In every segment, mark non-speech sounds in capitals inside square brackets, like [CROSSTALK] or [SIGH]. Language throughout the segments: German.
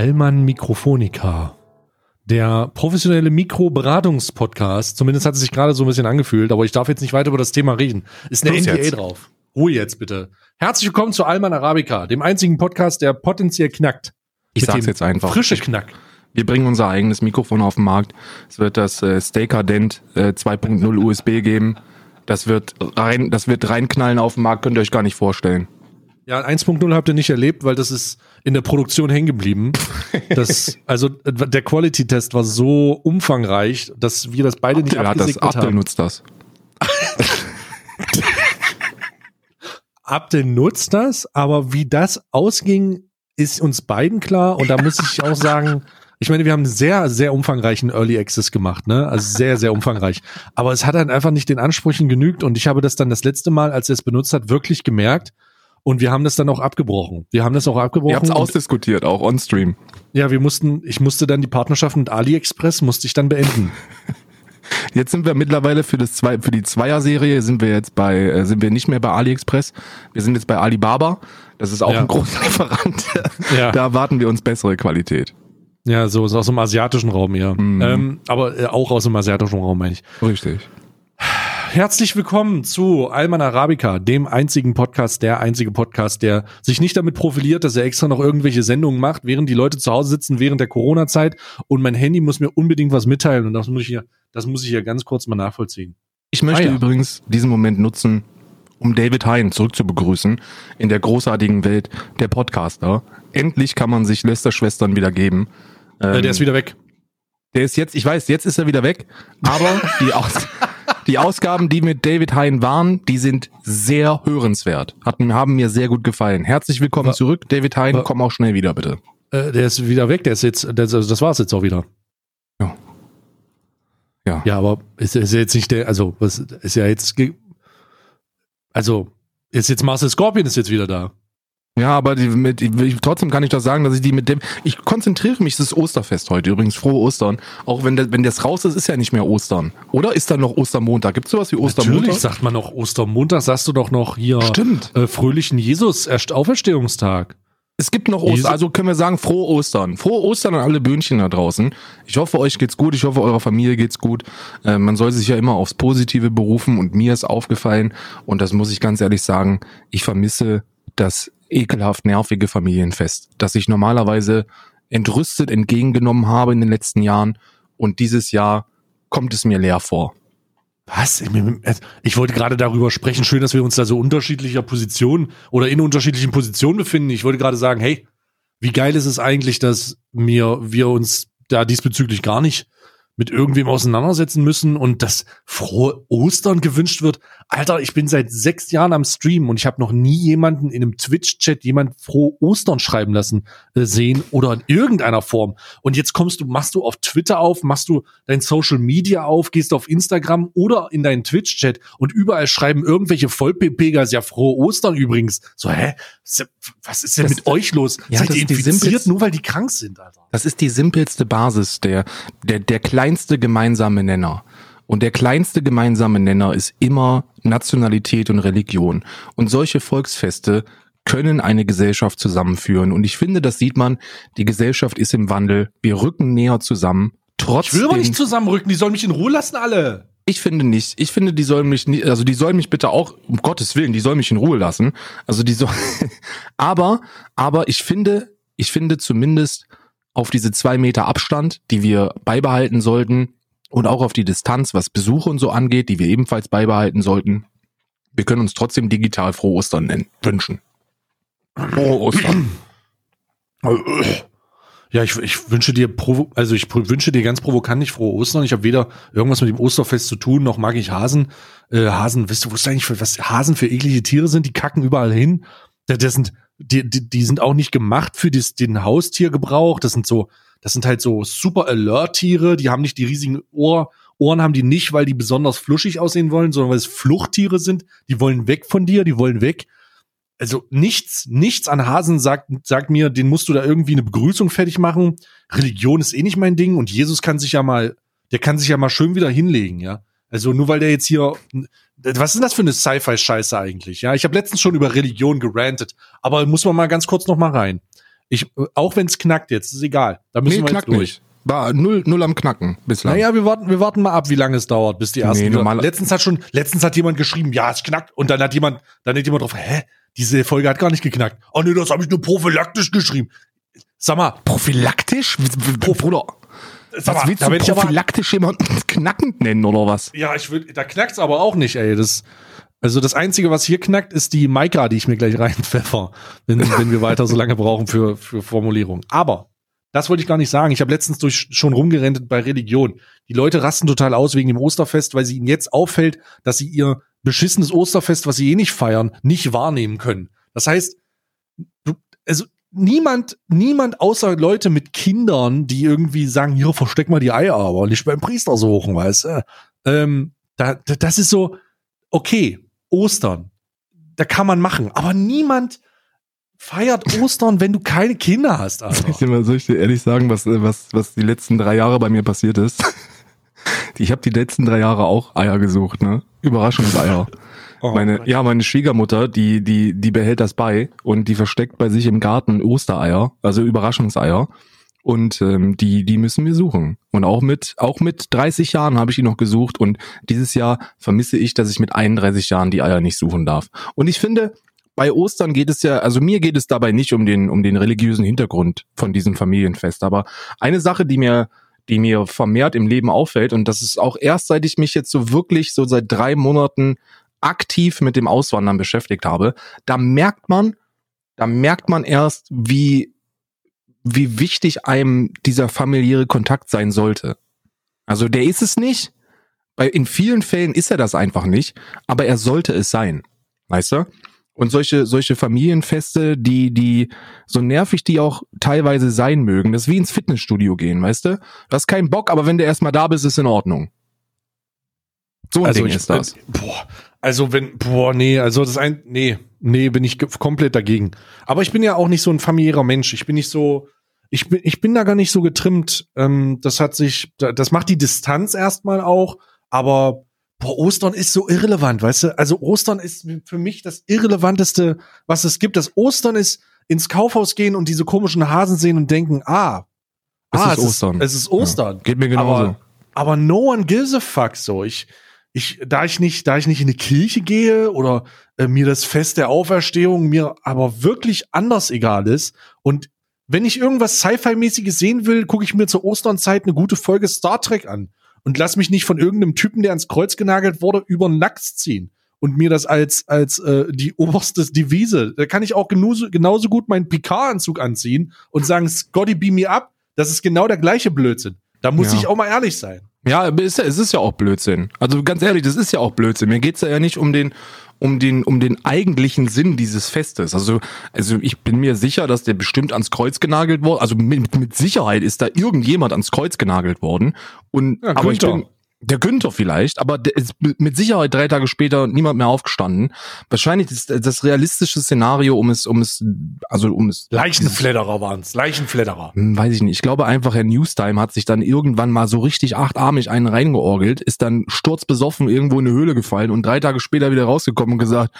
Allmann Mikrofonica. Der professionelle Mikroberatungspodcast. Zumindest hat es sich gerade so ein bisschen angefühlt, aber ich darf jetzt nicht weiter über das Thema reden. Ist eine Los NDA jetzt. drauf. Ruhe jetzt bitte. Herzlich willkommen zu Allmann Arabica, dem einzigen Podcast, der potenziell knackt. Ich Mit sag's jetzt einfach. Frische Knack. Wir bringen unser eigenes Mikrofon auf den Markt. Es wird das äh, Stacadent äh, 2.0 USB geben. Das wird rein, das wird reinknallen auf den Markt, könnt ihr euch gar nicht vorstellen. Ja, 1.0 habt ihr nicht erlebt, weil das ist in der Produktion hängen geblieben. [LAUGHS] Das, also der Quality-Test war so umfangreich, dass wir das beide nicht Abdel hat das, abgesegnet Abdel haben. nutzt das. [LAUGHS] Abdel nutzt das, aber wie das ausging, ist uns beiden klar. Und da muss ich auch sagen, ich meine, wir haben sehr, sehr umfangreichen Early Access gemacht, ne? Also sehr, sehr umfangreich. Aber es hat dann einfach nicht den Ansprüchen genügt. Und ich habe das dann das letzte Mal, als er es benutzt hat, wirklich gemerkt. Und wir haben das dann auch abgebrochen. Wir haben das auch abgebrochen. Ihr habt's und- ausdiskutiert, auch on stream. ja, wir mussten, ich musste dann die Partnerschaft mit AliExpress, musste ich dann beenden. [LAUGHS] Jetzt sind wir mittlerweile für das zwei, für die Zweier-Serie sind wir jetzt bei, äh, sind wir nicht mehr bei AliExpress. Wir sind jetzt bei Alibaba. Das ist auch Ja. ein großer [LAUGHS] Lieferant. Ja. Da erwarten wir uns bessere Qualität. Ja, so, so aus dem asiatischen Raum eher. Mhm. Ähm, aber äh, auch aus dem asiatischen Raum, meine ich. Richtig. Herzlich willkommen zu Alman Arabica, dem einzigen Podcast, der einzige Podcast, der sich nicht damit profiliert, dass er extra noch irgendwelche Sendungen macht, während die Leute zu Hause sitzen während der Corona-Zeit und mein Handy muss mir unbedingt was mitteilen und das muss ich hier, das muss ich hier ganz kurz mal nachvollziehen. Ich möchte Ah, ja. übrigens diesen Moment nutzen, um David Hein zurückzubegrüßen in der großartigen Welt der Podcaster. Endlich kann man sich Lester-Schwestern wieder geben. Äh, Ähm, der ist wieder weg. der ist jetzt, ich weiß, jetzt ist er wieder weg, aber die, Aus, [LAUGHS] die Ausgaben, die mit David Hein waren, die sind sehr hörenswert. Hatten, haben mir sehr gut gefallen. Herzlich willkommen Wa- zurück, David Hein. wa- Komm auch schnell wieder, bitte. Äh, der ist wieder weg, der ist jetzt, das, das war's jetzt auch wieder. Ja. Ja. Ja, aber ist, ist jetzt nicht der, also, was ist ja jetzt, also, ist jetzt Marcel Scorpion ist jetzt wieder da. Ja, aber die, mit, ich, trotzdem kann ich doch sagen, dass ich die mit dem. Ich konzentriere mich, es ist Osterfest heute übrigens, frohe Ostern. Auch wenn, der, wenn das raus ist, ist ja nicht mehr Ostern. Oder ist da noch Ostermontag? Gibt es sowas wie Ostermontag? Natürlich sagt man noch Ostermontag, sagst du doch noch hier Stimmt. äh, fröhlichen Jesus erst Auferstehungstag. Es gibt noch Ostern, also können wir sagen, frohe Ostern. Frohe Ostern an alle Böhnchen da draußen. Ich hoffe, euch geht's gut, ich hoffe, eurer Familie geht's gut. Äh, man soll sich ja immer aufs Positive berufen und mir ist aufgefallen, und das muss ich ganz ehrlich sagen, ich vermisse das ekelhaft nervige Familienfest, das ich normalerweise entrüstet entgegengenommen habe in den letzten Jahren und dieses Jahr kommt es mir leer vor. Was? Ich wollte gerade darüber sprechen. Schön, dass wir uns da so unterschiedlicher Position oder in unterschiedlichen Positionen befinden. Ich wollte gerade sagen, hey, wie geil ist es eigentlich, dass mir, wir uns da diesbezüglich gar nicht mit irgendwem auseinandersetzen müssen und dass frohe Ostern gewünscht wird. Alter, ich bin seit sechs Jahren am Stream und ich habe noch nie jemanden in einem Twitch-Chat jemand frohe Ostern schreiben lassen äh, sehen oder in irgendeiner Form. Und jetzt kommst du, machst du auf Twitter auf, machst du dein Social Media auf, gehst auf Instagram oder in deinen Twitch-Chat und überall schreiben irgendwelche Vollpepegas, ja frohe Ostern übrigens. So, hä? Was ist denn Das- mit euch los? Ja, Seid ihr infiziert, nur weil die krank sind, Alter? Das ist die simpelste Basis, der, der, der kleinste gemeinsame Nenner. Und der kleinste gemeinsame Nenner ist immer Nationalität und Religion. Und solche Volksfeste können eine Gesellschaft zusammenführen. Und ich finde, das sieht man, die Gesellschaft ist im Wandel. Wir rücken näher zusammen. Ich will Trotzdem, aber nicht zusammenrücken, die sollen mich in Ruhe lassen, alle. ich finde nicht. Ich finde, die sollen mich nicht, also die sollen mich bitte auch, um Gottes Willen, die sollen mich in Ruhe lassen. Also die soll, [LAUGHS] aber, aber ich finde, ich finde zumindest auf diese zwei Meter Abstand, die wir beibehalten sollten und auch auf die Distanz, was Besuche und so angeht, die wir ebenfalls beibehalten sollten. Wir können uns trotzdem digital frohe Ostern nennen, wünschen. Frohe Ostern. [CLEARS THROAT] Ja, ich, ich wünsche dir, also ich wünsche dir ganz provokant nicht frohe Ostern. Ich habe weder irgendwas mit dem Osterfest zu tun, noch mag ich Hasen. Äh, Hasen, weißt du, wusstest eigentlich, was Hasen für eklige Tiere sind? Die kacken überall hin. Das sind, die, die, die sind auch nicht gemacht für das, den Haustiergebrauch. Das sind so, das sind halt so super Alert-Tiere. Die haben nicht die riesigen Ohr, Ohren haben die nicht, weil die besonders fluschig aussehen wollen, sondern weil es Fluchttiere sind. Die wollen weg von dir, die wollen weg also nichts, nichts an Hasen sagt, sagt mir, den musst du da irgendwie eine Begrüßung fertig machen. Religion ist eh nicht mein Ding und Jesus kann sich ja mal, der kann sich ja mal schön wieder hinlegen, ja. Also nur weil der jetzt hier, was ist denn das für eine Sci-Fi-Scheiße eigentlich? Ja, ich habe letztens schon über Religion gerantet, aber muss man mal ganz kurz noch mal rein. Ich, auch wenn es knackt jetzt, ist egal. Da müssen Nee, wir knackt jetzt durch. nicht. War null, null am Knacken bislang. Naja, wir warten, wir warten mal ab, wie lange es dauert, bis die ersten. Nee, normal- letztens hat schon, letztens hat jemand geschrieben, ja, es knackt, und dann hat jemand, dann hat jemand drauf, hä, diese Folge hat gar nicht geknackt. Oh nee, das habe ich nur prophylaktisch geschrieben. Sag mal, Prophylaktisch? W- Bruder, sag was mal, willst da du prophylaktisch jemanden [LAUGHS] knackend nennen oder was? ja, ich will, da knackt's aber auch nicht, ey. Das, also das einzige, was hier knackt, ist die Maika, die ich mir gleich reinpfeffer, wenn, wenn wir weiter so lange brauchen für, für Formulierung. Aber das wollte ich gar nicht sagen. Ich habe letztens durch schon rumgerendet bei Religion. Die Leute rasten total aus wegen dem Osterfest, weil sie ihnen jetzt auffällt, dass sie ihr beschissenes Osterfest, was sie eh nicht feiern, nicht wahrnehmen können. Das heißt, du, also niemand, niemand außer Leute mit Kindern, die irgendwie sagen, hier versteck mal die Eier, aber nicht beim Priester suchen, weißt du? Ähm, da, da, das ist so, okay, Ostern, da kann man machen, aber niemand feiert Ostern, wenn du keine Kinder hast, [LAUGHS] Soll ich dir mal soll ich dir ehrlich sagen, was, äh, was, was die letzten drei Jahre bei mir passiert ist? [LAUGHS] Ich habe die letzten drei Jahre auch Eier gesucht, ne? Überraschungseier. Oh meine, Gott. ja, meine Schwiegermutter, die, die, die behält das bei und die versteckt bei sich im Garten Ostereier, also Überraschungseier. Und ähm, die, die müssen wir suchen. Und auch mit, auch mit 30 Jahren habe ich die noch gesucht. Und dieses Jahr vermisse ich, dass ich mit 31 Jahren die Eier nicht suchen darf. Und ich finde, bei Ostern geht es ja, also mir geht es dabei nicht um den, um den religiösen Hintergrund von diesem Familienfest. Aber eine Sache, die mir, die mir vermehrt im Leben auffällt, und das ist auch erst seit ich mich jetzt so wirklich so seit drei Monaten aktiv mit dem Auswandern beschäftigt habe, da merkt man, da merkt man erst, wie, wie wichtig einem dieser familiäre Kontakt sein sollte. Also der ist es nicht. Bei, in vielen Fällen ist er das einfach nicht, aber er sollte es sein. Weißt du? Und solche, solche Familienfeste, die, die, so nervig die auch teilweise sein mögen, das ist wie ins Fitnessstudio gehen, weißt du? Du hast keinen Bock, aber wenn du erstmal da bist, ist in Ordnung. So ein Also Ding ich, ist das. Äh, boah, also wenn, boah, nee, also das ein, nee, nee, bin ich komplett dagegen. Aber ich bin ja auch nicht so ein familiärer Mensch. Ich bin nicht so, ich bin, ich bin da gar nicht so getrimmt. Ähm, das hat sich, da- das macht die Distanz erstmal auch, aber boah, Ostern ist so irrelevant, weißt du? Also Ostern ist für mich das irrelevanteste, was es gibt. Das Ostern ist ins Kaufhaus gehen und diese komischen Hasen sehen und denken, ah, Es ah, ist Ostern. es ist Ostern. Geht mir genauso. Aber, aber no one gives a fuck so. Ich, ich, da ich nicht, da ich nicht in die Kirche gehe oder äh, mir das Fest der Auferstehung mir aber wirklich anders egal ist und wenn ich irgendwas Sci-Fi-mäßiges sehen will, gucke ich mir zur Osternzeit eine gute Folge Star Trek an und lass mich nicht von irgendeinem Typen, der ans Kreuz genagelt wurde, über Nacks ziehen und mir das als als äh, die oberste Devise. Da kann ich auch genauso, genauso gut meinen Picard-Anzug anziehen und sagen, Scotty, beam me up. Das ist genau der gleiche Blödsinn. Da muss Ja. ich auch mal ehrlich sein. Ja, ist, ja- es ist ja auch Blödsinn. Also ganz ehrlich, das ist ja auch Blödsinn. Mir geht's ja nicht um den, um den, um den eigentlichen Sinn dieses Festes. Also, also ich bin mir sicher, dass der bestimmt ans Kreuz genagelt wurde. Also mit, mit Sicherheit ist da irgendjemand ans Kreuz genagelt worden. Und Ja, aber ich bin der Günther vielleicht, aber der ist mit Sicherheit drei Tage später niemand mehr aufgestanden. Wahrscheinlich ist das realistische Szenario, um es, um es, also um es Leichenfledderer waren's. Leichenfledderer. hm, weiß ich nicht. Ich glaube einfach, Herr Newstime hat sich dann irgendwann mal so richtig achtarmig einen reingeorgelt, ist dann sturzbesoffen irgendwo in eine Höhle gefallen und drei Tage später wieder rausgekommen und gesagt,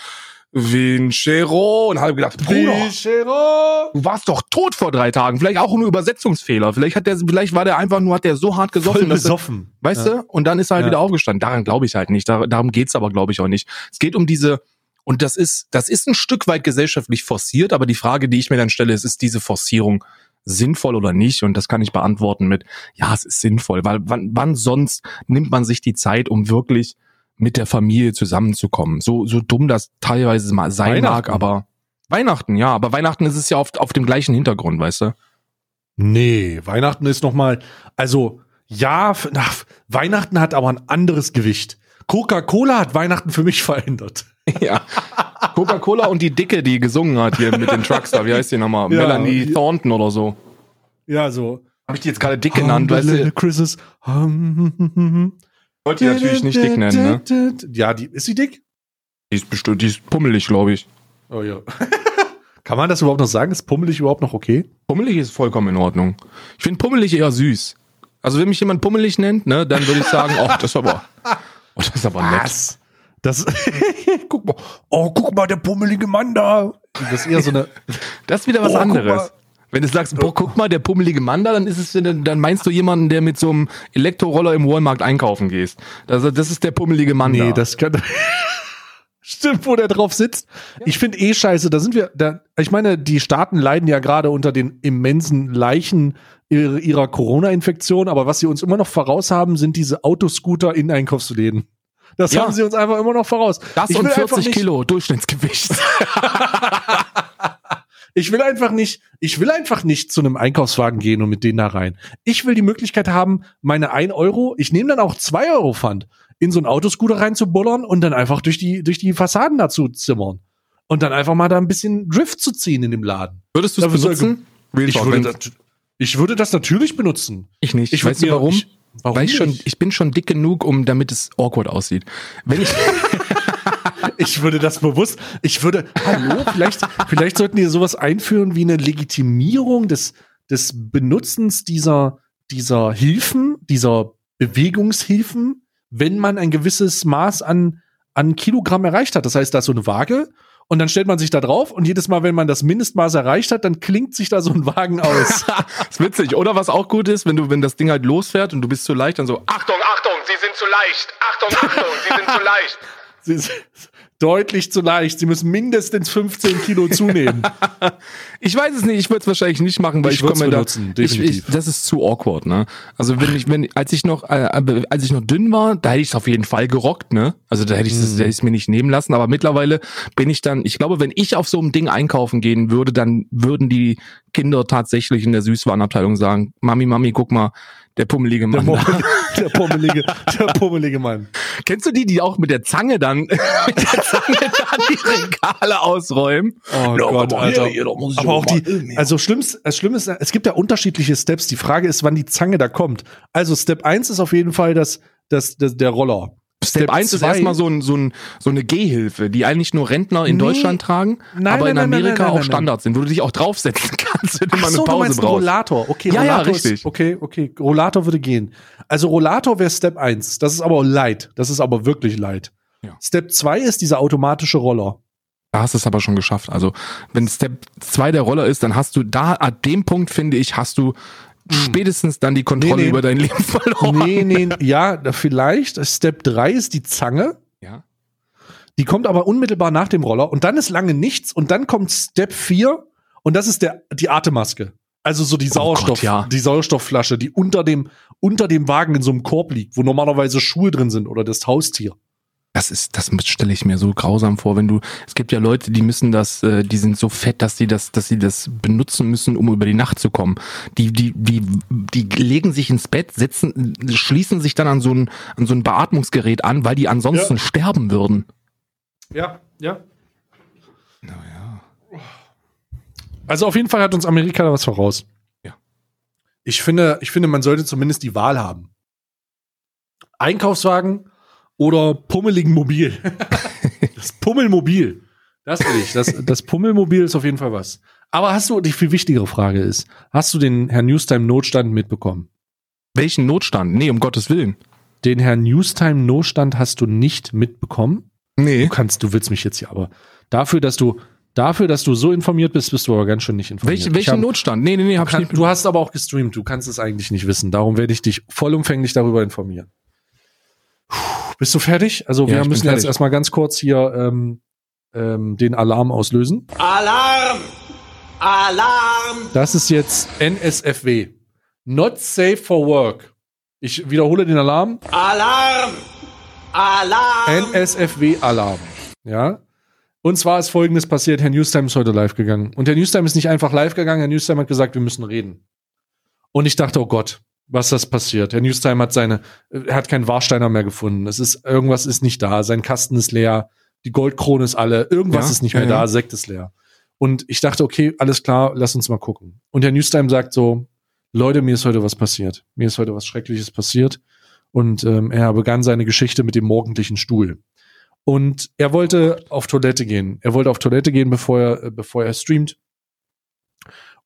Vincero und habe gedacht, Bruder, Vincero. du warst doch tot vor drei Tagen. Vielleicht auch nur Übersetzungsfehler. Vielleicht hat der, vielleicht war der einfach nur, hat der so hart gesoffen, Voll dass er, besoffen. weißt Ja. du? Und dann ist er halt Ja. wieder aufgestanden. Daran glaube ich halt nicht. Dar darum geht's aber, glaube ich, auch nicht. Es geht um diese, und das ist, das ist ein Stück weit gesellschaftlich forciert, aber die Frage, die ich mir dann stelle, ist, ist diese Forcierung sinnvoll oder nicht? Und das kann ich beantworten mit, ja, es ist sinnvoll, weil wann, wann sonst nimmt man sich die Zeit, um wirklich mit der Familie zusammenzukommen? So, so dumm das teilweise mal sein mag, aber Weihnachten, ja, aber Weihnachten ist es ja oft auf dem gleichen Hintergrund, weißt du? Nee, Weihnachten ist noch mal, also ja, f- na, Weihnachten hat aber ein anderes Gewicht. Coca-Cola hat Weihnachten für mich [LAUGHS] verändert. Ja. Coca-Cola und die Dicke, die gesungen hat hier mit den Trucks da, wie heißt die nochmal? Ja. Melanie Thornton oder so. Ja, so. Habe ich die jetzt gerade dick genannt, weißt du? Christmas. Wollte die natürlich nicht dick nennen, ne? Ja, die, ist sie dick? Die ist bestimmt, die ist pummelig, glaube ich. Oh ja. [LAUGHS] Kann man das überhaupt noch sagen? Ist pummelig überhaupt noch okay? Pummelig ist vollkommen in Ordnung. Ich finde pummelig eher süß. Also wenn mich jemand pummelig nennt, ne, dann würde ich sagen, oh, das ist aber, oh, das ist aber nett. Das, [LAUGHS] guck mal, oh, guck mal, der pummelige Mann da. Das ist eher so eine, Das ist wieder was Oh, anderes. Wenn du sagst, boah, guck mal, der pummelige Mann da, dann ist es, dann meinst du jemanden, der mit so einem Elektroroller im Walmart einkaufen gehst. Also das ist der pummelige Mann Nee, da. das kann. [LAUGHS] Stimmt, wo der drauf sitzt. Ich finde eh scheiße, da sind wir, da, ich meine, die Staaten leiden ja gerade unter den immensen Leichen ihrer, ihrer Corona-Infektion, aber was sie uns immer noch voraus haben, sind diese Autoscooter in Einkaufsläden. Das Ja. haben sie uns einfach immer noch voraus. das ich und will einfach 40 nicht, Kilo Durchschnittsgewicht. [LAUGHS] [LAUGHS] Ich will einfach nicht, ich will einfach nicht zu einem Einkaufswagen gehen und mit denen da rein. Ich will die Möglichkeit haben, meine 1 Euro, ich nehme dann auch 2 Euro Pfand, in so einen Autoscooter reinzubullern und dann einfach durch die, durch die Fassaden dazu zimmern. Und dann einfach mal da ein bisschen Drift zu ziehen in dem Laden. Würdest du es benutzen? Real Ich würde, das, ich würde das natürlich benutzen. ich nicht. Ich du mir- warum? Ich, warum Weil ich schon, nicht? ich bin schon dick genug, um damit es awkward aussieht. Wenn ich, [LAUGHS] Ich würde das bewusst, ich würde, hallo, vielleicht, vielleicht sollten die sowas einführen wie eine Legitimierung des, des Benutzens dieser, dieser Hilfen, dieser Bewegungshilfen, wenn man ein gewisses Maß an, an Kilogramm erreicht hat. Das heißt, da ist so eine Waage und dann stellt man sich da drauf und jedes Mal, wenn man das Mindestmaß erreicht hat, dann klingt sich da so ein Wagen aus. [LAUGHS] ist witzig. Oder was auch gut ist, wenn du, wenn das Ding halt losfährt und du bist zu leicht, dann so, Achtung, Achtung, Sie sind zu leicht. Achtung, Achtung, Sie sind zu leicht. [LAUGHS] Deutlich zu leicht. Sie müssen mindestens 15 Kilo zunehmen. [LAUGHS] Ich weiß es nicht, ich würde es wahrscheinlich nicht machen, weil Ich ich, komme mir da, benutzen, ich, ich, definitiv. das ist zu awkward, ne? Also wenn ich, wenn als ich noch, äh, als ich noch dünn war, da hätte ich es auf jeden Fall gerockt, ne? Also da hätte ich es, Mhm. da hätte ich es mir nicht nehmen lassen. Aber mittlerweile bin ich dann, ich glaube, wenn ich auf so einem Ding einkaufen gehen würde, dann würden die Kinder tatsächlich in der Süßwarenabteilung sagen: Mami, Mami, guck mal, der pummelige Der, Mann. da. pummelige, der, pummelige, der pummelige Mann. Kennst du die, die auch mit der Zange dann, [LAUGHS] mit der Zange dann die Regale ausräumen? Oh Ja, Gott, Alter. hier, da muss ich aber auch die, also schlimmst, das Schlimme ist, es gibt ja unterschiedliche Steps. Die Frage ist, wann die Zange da kommt. Also Step 1 ist auf jeden Fall das, das, das der Roller. Step 1 ist erstmal so, ein, so, ein, so eine Gehhilfe, die eigentlich nur Rentner in Nee. Deutschland tragen, Nein, aber nein, in Amerika nein, auch nein, Standard sind, wo du dich auch draufsetzen kannst, wenn du mal Ach eine so, du Pause meinst einen brauchst. Rollator. Okay, Ja, ja, Rollator richtig. Ist, okay, okay. Rollator würde gehen. Also Rollator wäre Step 1. Das ist aber light. Das ist aber wirklich light. Ja. Step 2 ist dieser automatische Roller. Da hast du es aber schon geschafft. Also, wenn Step 2 der Roller ist, dann hast du da, an dem Punkt, finde ich, hast du spätestens dann die Kontrolle Nee, nee. über dein Leben [LAUGHS] verloren. Nee, nee, ja, vielleicht. Step 3 ist die Zange. Ja. Die kommt aber unmittelbar nach dem Roller und dann ist lange nichts und dann kommt Step 4 und das ist der, die Atemmaske. Also so die Sauerstoff, Gott, ja. die Sauerstoffflasche, die unter dem, unter dem Wagen in so einem Korb liegt, wo normalerweise Schuhe drin sind oder das Haustier. Das ist, das stelle ich mir so grausam vor, wenn du, es gibt ja Leute, die müssen das, äh, die sind so fett, dass sie das, dass sie das benutzen müssen, um über die Nacht zu kommen. Die, die, die, die legen sich ins Bett, setzen, schließen sich dann an so ein, an so ein Beatmungsgerät an, weil die ansonsten Ja. sterben würden. Ja, ja. Naja. Also auf jeden Fall hat uns Amerika da was voraus. Ja. Ich finde, ich finde, man sollte zumindest die Wahl haben. Einkaufswagen oder pummeligen Mobil. [LAUGHS] das Pummelmobil. Das will ich. Das, das Pummelmobil ist auf jeden Fall was. Aber hast du, die viel wichtigere Frage ist, hast du den Herrn Newstime Notstand mitbekommen? Welchen Notstand? Nee, um Gottes Willen. Den Herrn Newstime Notstand hast du nicht mitbekommen? Nee. Du kannst, du willst mich jetzt hier, aber dafür, dass du, dafür, dass du so informiert bist, bist du aber ganz schön nicht informiert. Welch, Ich welchen hab- Notstand? Nee, nee, nee, hab ich kann, nicht. du hast aber auch gestreamt, du kannst es eigentlich nicht wissen. Darum werde ich dich vollumfänglich darüber informieren. Puh, bist du fertig? Also Ja, wir ich müssen jetzt erstmal ganz kurz hier ähm, ähm, den Alarm auslösen. Alarm! Alarm! Das ist jetzt NSFW. Not safe for work. Ich wiederhole den Alarm. Alarm! Alarm! NSFW-Alarm. Ja. Und zwar ist folgendes passiert: Herr Newstime ist heute live gegangen. Und Herr Newstime ist nicht einfach live gegangen, Herr Newstime hat gesagt, wir müssen reden. Und ich dachte, oh Gott, was das passiert. Herr Newstime hat seine, er hat keinen Warsteiner mehr gefunden. Es ist, irgendwas ist nicht da. Sein Kasten ist leer. Die Goldkrone ist alle. Irgendwas Ja, ist nicht ja, mehr ja. da. Sekt ist leer. Und ich dachte, okay, alles klar, lass uns mal gucken. Und Herr Newstime sagt so, Leute, mir ist heute was passiert. Mir ist heute was Schreckliches passiert. Und ähm, er begann seine Geschichte mit dem morgendlichen Stuhl. Und er wollte auf Toilette gehen. Er wollte auf Toilette gehen, bevor er, äh, bevor er streamt.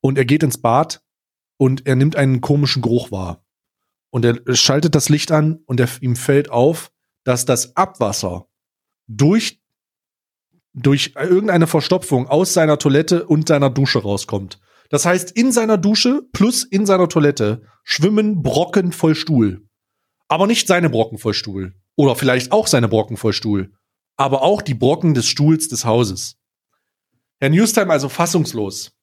Und er geht ins Bad und er nimmt einen komischen Geruch wahr. Und er schaltet das Licht an und er, ihm fällt auf, dass das Abwasser durch, durch irgendeine Verstopfung aus seiner Toilette und seiner Dusche rauskommt. Das heißt, in seiner Dusche plus in seiner Toilette schwimmen Brocken voll Stuhl. Aber nicht seine Brocken voll Stuhl. Oder vielleicht auch seine Brocken voll Stuhl. Aber auch die Brocken des Stuhls des Hauses. Herr Newstime also fassungslos.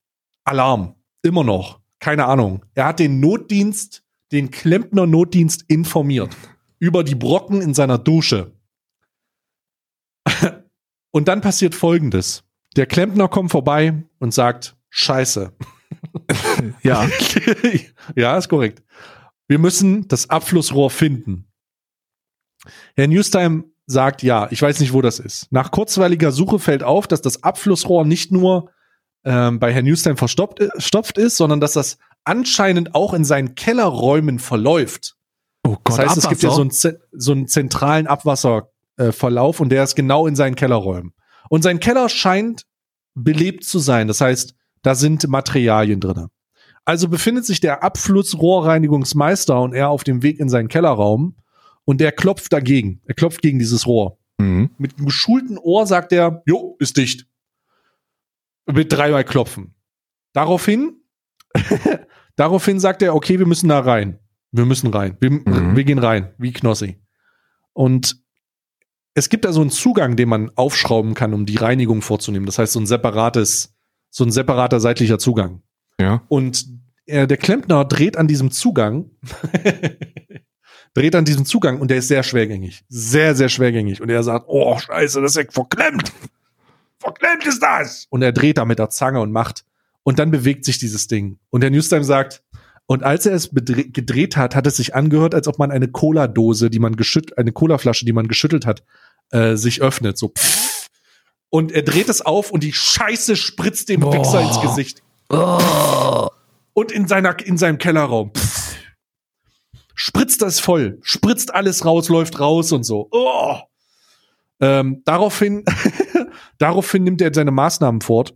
Alarm. Immer noch. Keine Ahnung. Er hat den Notdienst, den Klempner Notdienst informiert. Über die Brocken in seiner Dusche. [LAUGHS] Und dann passiert Folgendes. Der Klempner kommt vorbei und sagt, Scheiße. [LAUGHS] Ja. [LAUGHS] ja, ist korrekt. Wir müssen das Abflussrohr finden. Herr Newstime sagt ja, ich weiß nicht, wo das ist. Nach kurzweiliger Suche fällt auf, dass das Abflussrohr nicht nur ähm, bei Herrn Newstime verstopft äh, ist, sondern dass das anscheinend auch in seinen Kellerräumen verläuft. Oh Das heißt, es gibt ja so einen, so einen zentralen Abwasserverlauf äh, und der ist genau in seinen Kellerräumen. Und sein Keller scheint belebt zu sein. Das heißt, da sind Materialien drinne. Also befindet sich der Abflussrohrreinigungsmeister und er auf dem Weg in seinen Kellerraum und der klopft dagegen. Er klopft gegen dieses Rohr. Mhm. Mit einem geschulten Ohr sagt er, jo, ist dicht. Mit dreimal klopfen. Daraufhin, [LAUGHS] daraufhin sagt er, okay, wir müssen da rein. Wir müssen rein. Wir, Mhm. wir gehen rein, wie Knossi. Und es gibt da so einen Zugang, den man aufschrauben kann, um die Reinigung vorzunehmen. Das heißt, so ein separates, so ein separater seitlicher Zugang. Ja. Und äh, der Klempner dreht an diesem Zugang, [LAUGHS] dreht an diesem Zugang und der ist sehr schwergängig. Sehr, sehr schwergängig. Und er sagt, oh, scheiße, das ist ja verklemmt. Verklemmt ist das. Und er dreht da mit der Zange und macht. Und dann bewegt sich dieses Ding. Und der Newstime sagt, und als er es gedreht hat, hat es sich angehört, als ob man eine Cola-Dose, die man geschüttelt, eine Cola-Flasche, die man geschüttelt hat, äh, sich öffnet. So. Pff. Und er dreht es auf und die Scheiße spritzt dem Boah. Wichser ins Gesicht. Und in seiner, in seinem Kellerraum. Pff. Spritzt das voll. Spritzt alles raus, läuft raus und so. Oh. Ähm, daraufhin, [LAUGHS] daraufhin nimmt er seine Maßnahmen fort,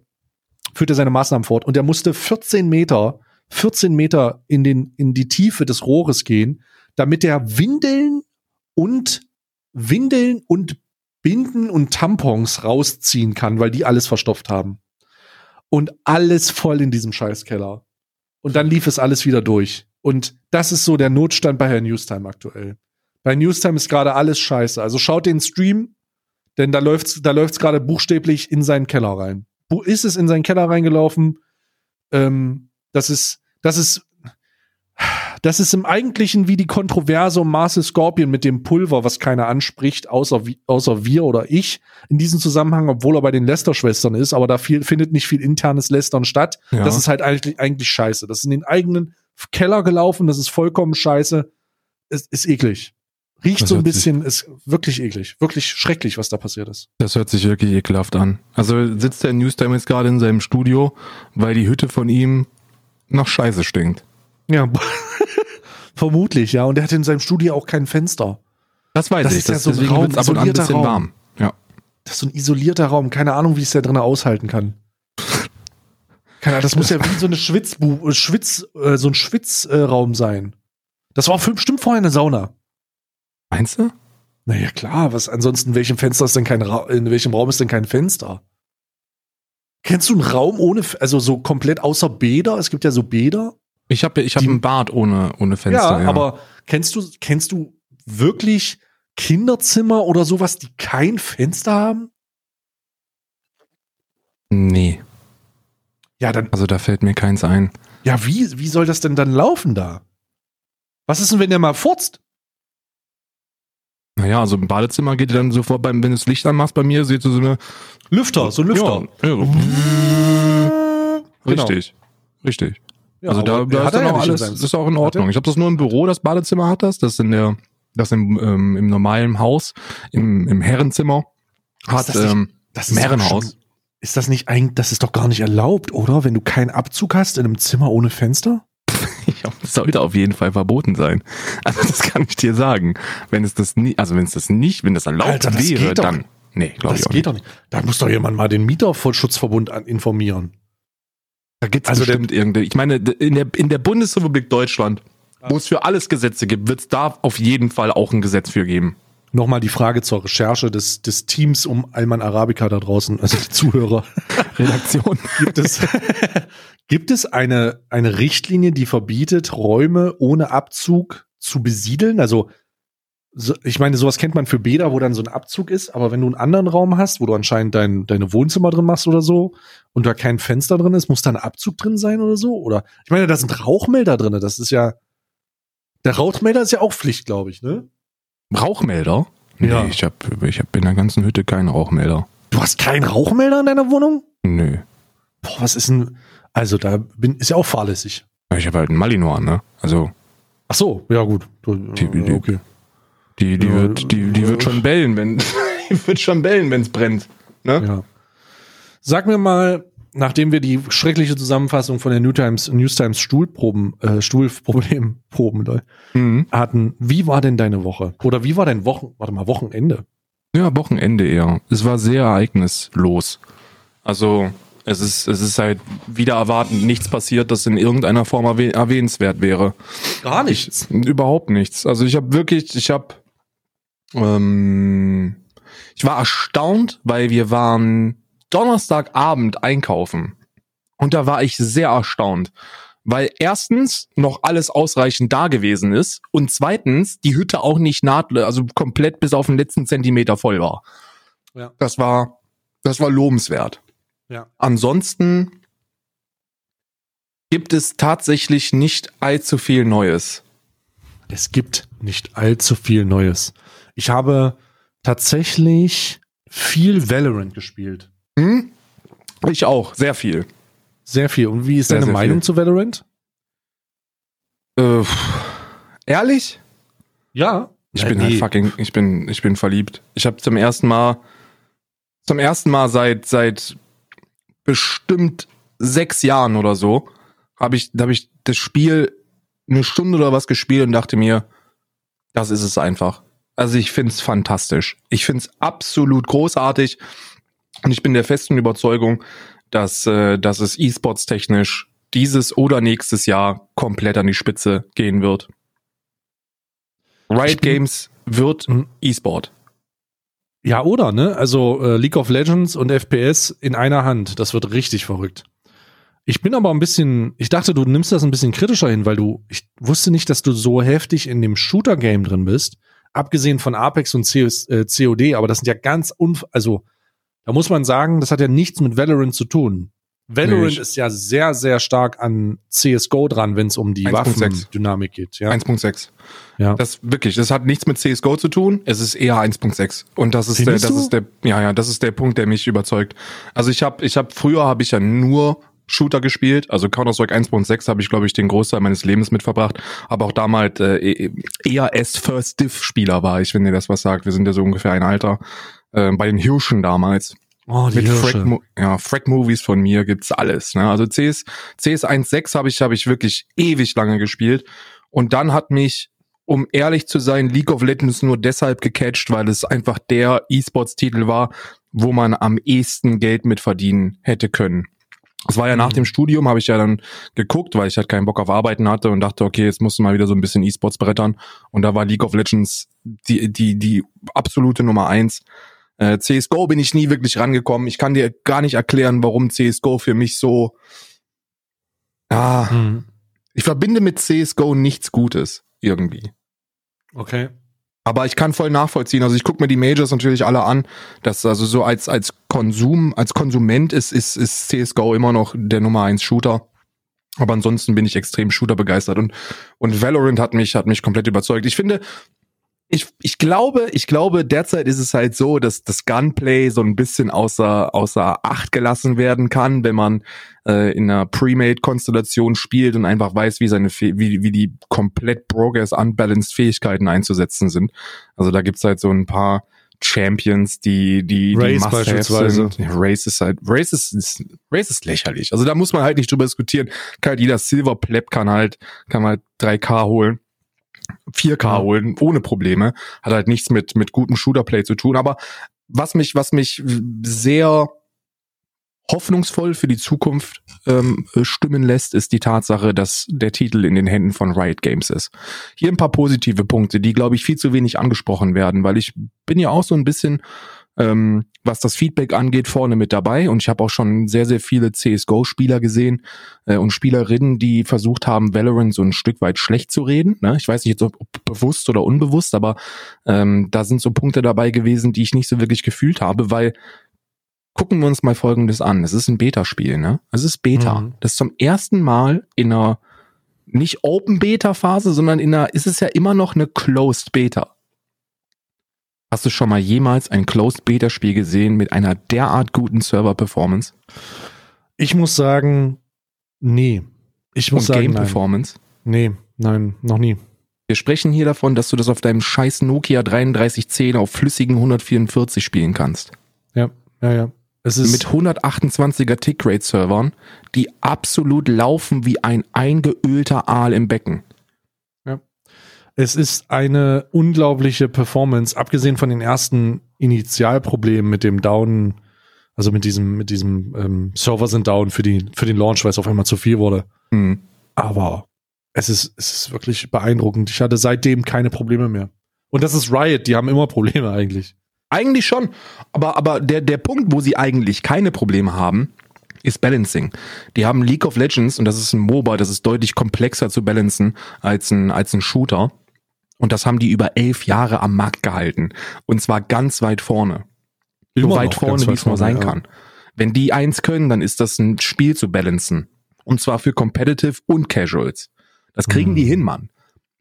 führt er seine Maßnahmen fort und er musste 14 Meter, 14 Meter in den, in die Tiefe des Rohres gehen, damit er Windeln und Windeln und Binden und Tampons rausziehen kann, weil die alles verstopft haben. Und alles voll in diesem Scheißkeller. Und dann lief es alles wieder durch. Und das ist so der Notstand bei Herrn Newstime aktuell. Bei Newstime ist gerade alles scheiße. Also schaut den Stream, denn da läuft's, da läuft's gerade buchstäblich in seinen Keller rein. Wo ist es in seinen Keller reingelaufen? Ähm, das ist, das ist, das ist im Eigentlichen wie die Kontroverse um Marcel Scorpion mit dem Pulver, was keiner anspricht, außer, außer wir oder ich in diesem Zusammenhang, obwohl er bei den Lester-Schwestern ist, aber da viel, findet nicht viel internes Lästern statt. Ja. Das ist halt eigentlich, eigentlich scheiße. Das ist in den eigenen Keller gelaufen, das ist vollkommen scheiße. Es ist eklig. Riecht Das so ein hört sich- bisschen, ist wirklich eklig. Wirklich schrecklich, was da passiert ist. Das hört sich wirklich ekelhaft an. Also sitzt der Newstime jetzt gerade in seinem Studio, weil die Hütte von ihm nach Scheiße stinkt. Ja, [LAUGHS] vermutlich, ja. Und er hat in seinem Studio auch kein Fenster. Das weiß Das ich. ist ja Das, so ein deswegen Raum, ab und an ein bisschen Raum. warm. Ja. Das ist so ein isolierter Raum. Keine Ahnung, wie es der drin aushalten kann. Keine Ahnung, das muss ja wie so eine Schwitzbu Schwitz, äh, so ein Schwitzraum sein. Das war bestimmt vorher eine Sauna. Meinst du? Naja, klar, was ansonsten, in welchem Fenster ist denn kein Ra in welchem Raum ist denn kein Fenster? Kennst du einen Raum ohne, also so komplett außer Bäder? Es gibt ja so Bäder. Ich habe ich hab Die- ein Bad ohne, ohne Fenster. ja, aber kennst du, kennst du wirklich Kinderzimmer oder sowas, die kein Fenster haben? Nee, Ja, dann, also da fällt mir keins ein. ja, wie, wie soll das denn dann laufen da? Was ist denn, wenn der mal furzt? Naja, also im Badezimmer geht dann sofort, beim, wenn du das Licht anmachst bei mir, siehst du so eine Lüfter, so ein Lüfter. Ja, ja, so. Genau. Richtig. Richtig. Ja, also da, da hat ist er dann auch alles, ist auch in? Ordnung. Ich habe das nur im Büro, das Badezimmer hat das, das in der, das im, ähm, im normalen Haus, im, im Herrenzimmer hat, das ähm, Das im Herrenhaus. Ist das nicht eigentlich, das ist doch gar nicht erlaubt, oder? Wenn du keinen Abzug hast in einem Zimmer ohne Fenster? [LAUGHS] Ja, das sollte auf jeden Fall verboten sein. Also das kann ich dir sagen. Wenn es das nie, also wenn es das nicht, wenn das erlaubt Alter, das wäre, geht doch. dann, nee, glaube Das ich auch geht nicht. doch nicht. Da muss doch jemand mal den Mieterschutzverbund informieren. Da gibt's Also bestimmt irgendeine, ich meine, in der, in der Bundesrepublik Deutschland, wo es für alles Gesetze gibt, wird es da auf jeden Fall auch ein Gesetz für geben. Nochmal die Frage zur Recherche des, des Teams um Alman Arabica da draußen, also die Zuhörer. [LAUGHS] Redaktion. Gibt es, gibt es eine, eine Richtlinie, die verbietet, Räume ohne Abzug zu besiedeln? Also, so, ich meine, sowas kennt man für Bäder, wo dann so ein Abzug ist, aber wenn du einen anderen Raum hast, wo du anscheinend dein, deine Wohnzimmer drin machst oder so und da kein Fenster drin ist, muss da ein Abzug drin sein oder so? Oder ich meine, da sind Rauchmelder drin, das ist ja. Der Rauchmelder ist ja auch Pflicht, glaube ich, ne? Rauchmelder? Nee, Ja. ich habe ich hab in der ganzen Hütte keinen Rauchmelder. Du hast keinen Rauchmelder in deiner Wohnung? Nö. Boah, was ist denn. Also, da bin, ist ja auch fahrlässig. Ich habe halt einen Malinois, ne? Also Ach so, ja, gut. Die- die- okay. die, die Ja, wird, die, die wird schon bellen, wenn [LAUGHS] die wird schon bellen, wenn es brennt. Ne? Ja. Sag mir mal, nachdem wir die schreckliche Zusammenfassung von der New Times, News Times Stuhlproben, äh, Stuhlproblemproben [LAUGHS] Mhm. hatten, wie war denn deine Woche? Oder wie war dein Wochen, warte mal, Wochenende? Ja, Wochenende eher. Es war sehr ereignislos. Also es ist, es ist halt wieder erwartend nichts passiert, das in irgendeiner Form erwäh erwähnenswert wäre. Gar nichts. Überhaupt nichts. Also ich habe wirklich, ich habe, ähm, ich war erstaunt, weil wir waren Donnerstagabend einkaufen und da war ich sehr erstaunt, weil erstens noch alles ausreichend da gewesen ist und zweitens die Hütte auch nicht nahtlos, also komplett bis auf den letzten Zentimeter voll war. Ja. Das war, das war lobenswert. Ja. Ansonsten gibt es tatsächlich nicht allzu viel Neues. Es gibt nicht allzu viel Neues. Ich habe tatsächlich viel Valorant gespielt. Hm? Ich auch, sehr viel. Sehr viel. Und wie ist Sehr, deine sehr Meinung viel. zu Valorant? Äh, ehrlich? Ja. Ich Ja, bin nee. halt fucking, ich bin, ich bin verliebt. Ich habe zum ersten Mal, zum ersten Mal seit seit bestimmt sechs Jahren oder so, habe ich, habe ich das Spiel eine Stunde oder was gespielt und dachte mir, das ist es einfach. Also ich find's fantastisch. Ich find's absolut großartig und ich bin der festen Überzeugung, dass, äh, dass es E-Sports technisch dieses oder nächstes Jahr komplett an die Spitze gehen wird. Riot Games wird Mhm. E-Sport. Ja, oder, ne? Also äh, League of Legends und FPS in einer Hand. Das wird richtig verrückt. Ich bin aber ein bisschen, ich dachte, du nimmst das ein bisschen kritischer hin, weil du, ich wusste nicht, dass du so heftig in dem Shooter-Game drin bist. Abgesehen von Apex und CS, äh, COD, aber das sind ja ganz unf, also da muss man sagen, das hat ja nichts mit Valorant zu tun. Valorant Nee, ist ja sehr, sehr stark an CSGO dran, wenn es um die 1.6. Waffendynamik geht. Ja. 1.6. Ja. Das wirklich, das hat nichts mit CS:GO zu tun. Es ist eher 1.6 und das ist der, Findest das du? ist der, ja ja, das ist der Punkt, der mich überzeugt. Also ich habe, ich habe früher habe ich ja nur Shooter gespielt, also Counter Strike 1.6 habe ich glaube ich den Großteil meines Lebens mitverbracht, aber auch damals äh, eher S First Diff Spieler war ich, wenn ihr das was sagt. Wir sind ja so ungefähr ein Alter. Äh, bei den Hirschen damals. Oh, die mit Hirsche. Frack, ja, Frack Movies von mir gibt's alles. Ne? Also CS, CS 1.6 habe ich, habe ich wirklich ewig lange gespielt. Und dann hat mich, um ehrlich zu sein, League of Legends nur deshalb gecatcht, weil es einfach der E-Sports-Titel war, wo man am ehesten Geld mit verdienen hätte können. Es war ja nach Mhm. dem Studium, habe ich ja dann geguckt, weil ich halt keinen Bock auf Arbeiten hatte und dachte, okay, jetzt musst du mal wieder so ein bisschen E-Sports brettern. Und da war League of Legends die, die, die absolute Nummer eins. Äh, CSGO bin ich nie wirklich rangekommen. Ich kann dir gar nicht erklären, warum CSGO für mich so. Ah, Mhm. ich verbinde mit CSGO nichts Gutes irgendwie. Okay. Aber ich kann voll nachvollziehen. Also ich gucke mir die Majors natürlich alle an. Das also so als als Konsum, als Konsument ist ist ist CS:GO immer noch der Nummer eins Shooter. Aber ansonsten bin ich extrem Shooter begeistert und und Valorant hat mich hat mich komplett überzeugt. Ich finde ich, ich glaube, ich glaube, derzeit ist es halt so, dass das Gunplay so ein bisschen außer, außer Acht gelassen werden kann, wenn man äh, in einer Pre-Made-Konstellation spielt und einfach weiß, wie seine, wie, wie die komplett progress unbalanced Fähigkeiten einzusetzen sind. Also da gibt's halt so ein paar Champions, die, die, die Raze Must-Haves beispielsweise. sind. Race ist halt, Race ist, ist, Race ist lächerlich. Also da muss man halt nicht drüber diskutieren. Kann halt jeder Silver Pleb kann halt, kann halt 3K holen. 4K Ja. holen, ohne Probleme. Hat halt nichts mit, mit gutem Shooterplay zu tun. Aber was mich, was mich sehr hoffnungsvoll für die Zukunft ähm, stimmen lässt, ist die Tatsache, dass der Titel in den Händen von Riot Games ist. Hier ein paar positive Punkte, die, glaube ich, viel zu wenig angesprochen werden, weil ich bin ja auch so ein bisschen, ähm, was das Feedback angeht, vorne mit dabei und ich habe auch schon sehr, sehr viele CSGO-Spieler gesehen äh, und Spielerinnen, die versucht haben, Valorant so ein Stück weit schlecht zu reden. Ne? Ich weiß nicht, ob bewusst oder unbewusst, aber ähm, da sind so Punkte dabei gewesen, die ich nicht so wirklich gefühlt habe, weil gucken wir uns mal Folgendes an. Es ist ein Beta-Spiel, ne? Es ist Beta. Mhm. Das ist zum ersten Mal in einer nicht Open Beta Phase, sondern in einer, ist es ja immer noch eine Closed Beta. Hast du schon mal jemals ein Closed Beta Spiel gesehen mit einer derart guten Server Performance Ich muss sagen, nee. Ich muss und sagen, Game nein. Performance? Nee, nein, noch nie. Wir sprechen hier davon, dass du das auf deinem scheiß Nokia 3310 auf flüssigen 144 spielen kannst. Ja, ja, ja. Es ist mit 128er Tickrate-Servern, die absolut laufen wie ein eingeölter Aal im Becken. Es ist eine unglaubliche Performance, abgesehen von den ersten Initialproblemen mit dem Down, also mit diesem, mit diesem ähm, Server sind down für, die, für den Launch, weil es auf einmal zu viel wurde. Hm. Aber es ist, es ist wirklich beeindruckend. Ich hatte seitdem keine Probleme mehr. Und das ist Riot, die haben immer Probleme eigentlich. Eigentlich schon, aber, aber der, der Punkt, wo sie eigentlich keine Probleme haben, ist Balancing. Die haben League of Legends und das ist ein MOBA, das ist deutlich komplexer zu balancen als ein, als ein Shooter. Und das haben die über elf Jahre am Markt gehalten. Und zwar ganz weit vorne. So Immer weit noch vorne, wie weit es nur sein ja. kann. Wenn die eins können, dann ist das ein Spiel zu balancen. Und zwar für Competitive und Casuals. Das kriegen Mhm. die hin, Mann.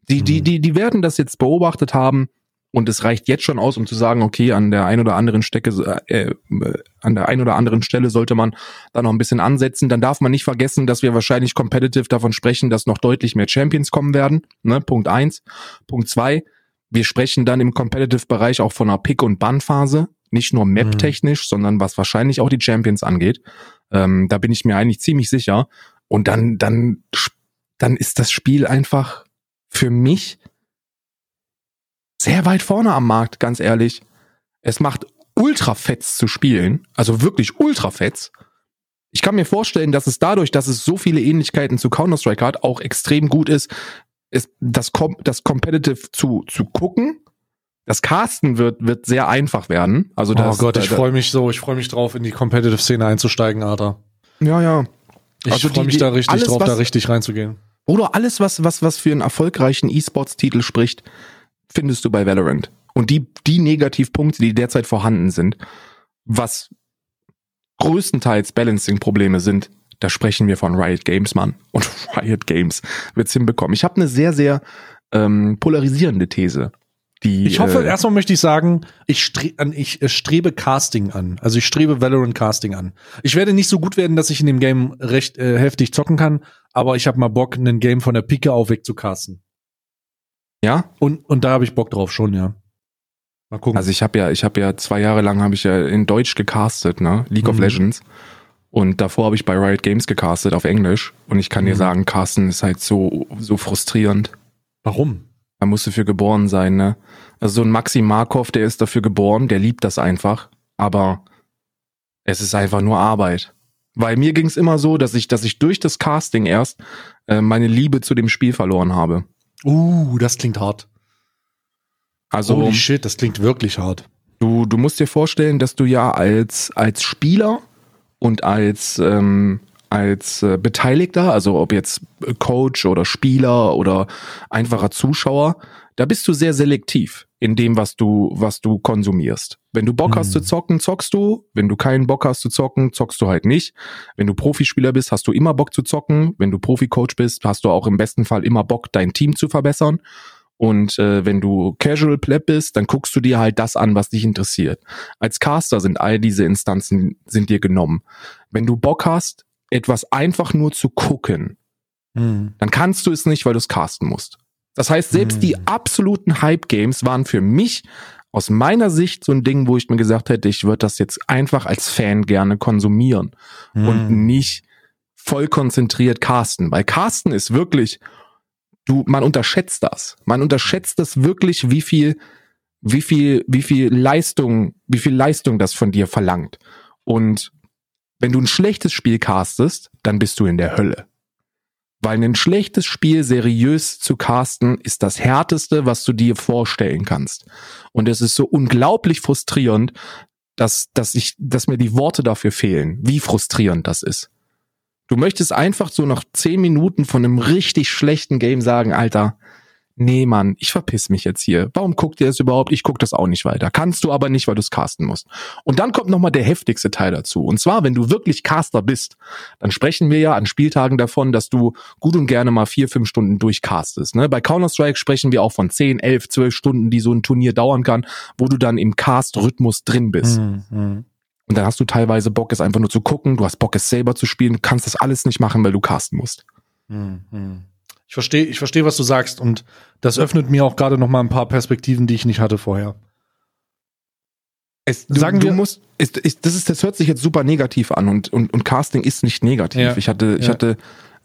Die, die, Mhm. die, die werden das jetzt beobachtet haben und es reicht jetzt schon aus, um zu sagen, okay, an der ein oder anderen Stecke, äh, äh, an der ein oder anderen Stelle sollte man da noch ein bisschen ansetzen. Dann darf man nicht vergessen, dass wir wahrscheinlich competitive davon sprechen, dass noch deutlich mehr Champions kommen werden. Ne? Punkt eins. Punkt zwei. Wir sprechen dann im Competitive-Bereich auch von einer Pick- und Ban-Phase. Nicht nur Map-technisch, sondern was wahrscheinlich auch die Champions angeht. Ähm, da bin ich mir eigentlich ziemlich sicher. Und dann, dann, dann ist das Spiel einfach für mich sehr weit vorne am Markt, ganz ehrlich. Es macht ultra fetz zu spielen, also wirklich ultra fetz. Ich kann mir vorstellen, dass es dadurch, dass es so viele Ähnlichkeiten zu Counter-Strike hat, auch extrem gut ist, ist das, Com das Competitive zu, zu gucken. Das Casten wird, wird sehr einfach werden. Also das, oh Gott, ich freue mich so, ich freue mich drauf, in die Competitive-Szene einzusteigen, Alter. Ja, ja. Ich Also freue mich da richtig alles, drauf, was- da richtig reinzugehen. Oder alles, was, was, was für einen erfolgreichen E-Sports-Titel spricht, findest du bei Valorant. Und die, die Negativpunkte, die derzeit vorhanden sind, was größtenteils Balancing-Probleme sind, da sprechen wir von Riot Games, Mann. Und [LAUGHS] Riot Games wird's hinbekommen. Ich habe eine sehr, sehr ähm, polarisierende These. Die, Ich hoffe, äh, erstmal möchte ich sagen, ich, stre ich äh, strebe Casting an. Also ich strebe Valorant Casting an. Ich werde nicht so gut werden, dass ich in dem Game recht äh, heftig zocken kann, aber ich habe mal Bock, ein Game von der Pike auf casten. Ja, Und, und da habe ich Bock drauf, schon, ja. Mal gucken. Also ich habe ja, ich habe ja zwei Jahre lang habe ich ja in Deutsch gecastet, ne? League of Mhm. Legends. Und davor habe ich bei Riot Games gecastet auf Englisch. Und ich kann dir Mhm. sagen, Casten ist halt so, so frustrierend. Warum? Da musst du für geboren sein, ne? Also so ein Maxi Markov, der ist dafür geboren, der liebt das einfach. Aber es ist einfach nur Arbeit. Weil mir ging es immer so, dass ich, dass ich durch das Casting erst äh, meine Liebe zu dem Spiel verloren habe. Uh, das klingt hart. Also Holy shit, das klingt wirklich hart. Du, du musst dir vorstellen, dass du ja als, als Spieler und als, ähm, als äh, Beteiligter, also ob jetzt Coach oder Spieler oder einfacher Zuschauer, da bist du sehr selektiv in dem, was du, was du konsumierst. Wenn du Bock hast Mhm. zu zocken, zockst du. Wenn du keinen Bock hast zu zocken, zockst du halt nicht. Wenn du Profispieler bist, hast du immer Bock zu zocken. Wenn du Profi-Coach bist, hast du auch im besten Fall immer Bock, dein Team zu verbessern. Und äh, wenn du Casual Pleb bist, dann guckst du dir halt das an, was dich interessiert. Als Caster sind all diese Instanzen sind dir genommen. Wenn du Bock hast, etwas einfach nur zu gucken, Hm. dann kannst du es nicht, weil du es casten musst. Das heißt, selbst Hm. die absoluten Hype-Games waren für mich aus meiner Sicht so ein Ding, wo ich mir gesagt hätte, ich würde das jetzt einfach als Fan gerne konsumieren und Hm. nicht voll konzentriert casten. Weil casten ist wirklich, du, man unterschätzt das. Man unterschätzt das wirklich, wie viel, wie viel, wie viel Leistung, wie viel Leistung das von dir verlangt. Und Wenn du ein schlechtes Spiel castest, dann bist du in der Hölle. Weil ein schlechtes Spiel seriös zu casten ist das härteste, was du dir vorstellen kannst. Und es ist so unglaublich frustrierend, dass, dass ich, dass mir die Worte dafür fehlen, wie frustrierend das ist. Du möchtest einfach so nach zehn Minuten von einem richtig schlechten Game sagen, Alter, nee Mann, ich verpiss mich jetzt hier. Warum guckt ihr das überhaupt? Ich guck das auch nicht weiter. Kannst du aber nicht, weil du es casten musst. Und dann kommt nochmal der heftigste Teil dazu. Und zwar, wenn du wirklich Caster bist, dann sprechen wir ja an Spieltagen davon, dass du gut und gerne mal vier, fünf Stunden durchcastest. Ne? Bei Counter-Strike sprechen wir auch von zehn, elf, zwölf Stunden, die so ein Turnier dauern kann, wo du dann im Cast-Rhythmus drin bist. Mhm. Und dann hast du teilweise Bock, es einfach nur zu gucken, du hast Bock, es selber zu spielen, du kannst das alles nicht machen, weil du casten musst. Mhm. Ich verstehe, ich verstehe, was du sagst und das öffnet mir auch gerade noch mal ein paar Perspektiven, die ich nicht hatte vorher. Es, du, Sagen du wir- musst, ist, ist, das ist, das hört sich jetzt super negativ an und, und, und Casting ist nicht negativ. Ja. Ich hatte, ich Ja. hatte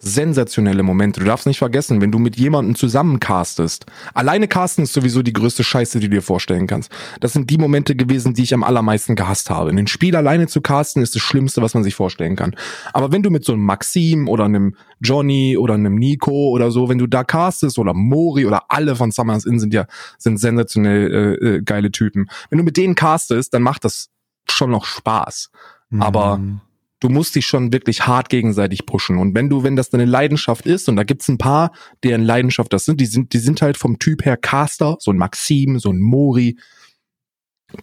sensationelle Momente. Du darfst nicht vergessen, wenn du mit jemandem zusammen castest. Alleine casten ist sowieso die größte Scheiße, die du dir vorstellen kannst. Das sind die Momente gewesen, die ich am allermeisten gehasst habe. Ein Spiel alleine zu casten ist das Schlimmste, was man sich vorstellen kann. Aber wenn du mit so einem Maxim oder einem Johnny oder einem Nico oder so, wenn du da castest oder Mori oder alle von Summers Inn sind ja, sind sensationell äh, äh, geile Typen. Wenn du mit denen castest, dann macht das schon noch Spaß. Aber Mhm. Du musst dich schon wirklich hart gegenseitig pushen. Und wenn du, wenn das deine Leidenschaft ist, und da gibt's ein paar, deren Leidenschaft das sind, die sind, die sind halt vom Typ her Caster, so ein Maxim, so ein Mori,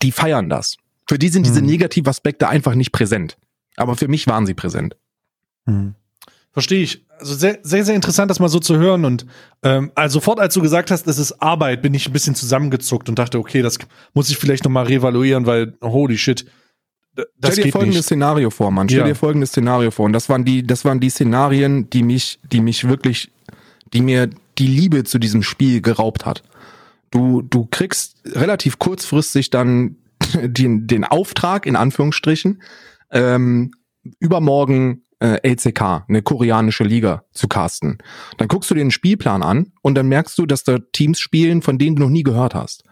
die feiern das. Für die sind diese Mhm. Negativaspekte einfach nicht präsent. Aber für mich waren sie präsent. Hm. Verstehe ich. Also sehr, sehr, sehr interessant, das mal so zu hören. Und ähm, also sofort, als du gesagt hast, es ist Arbeit, bin ich ein bisschen zusammengezuckt und dachte, okay, das muss ich vielleicht noch mal revaluieren, weil holy shit, das Stell dir folgendes nicht. Szenario vor, Mann. Stell Ja. dir folgendes Szenario vor. Und das waren die, das waren die Szenarien, die mich, die mich wirklich, die mir die Liebe zu diesem Spiel geraubt hat. Du, du kriegst relativ kurzfristig dann [LAUGHS] den, den Auftrag, in Anführungsstrichen, ähm, übermorgen äh, LCK, eine koreanische Liga, zu casten. Dann guckst du dir den Spielplan an und dann merkst du, dass da Teams spielen, von denen du noch nie gehört hast.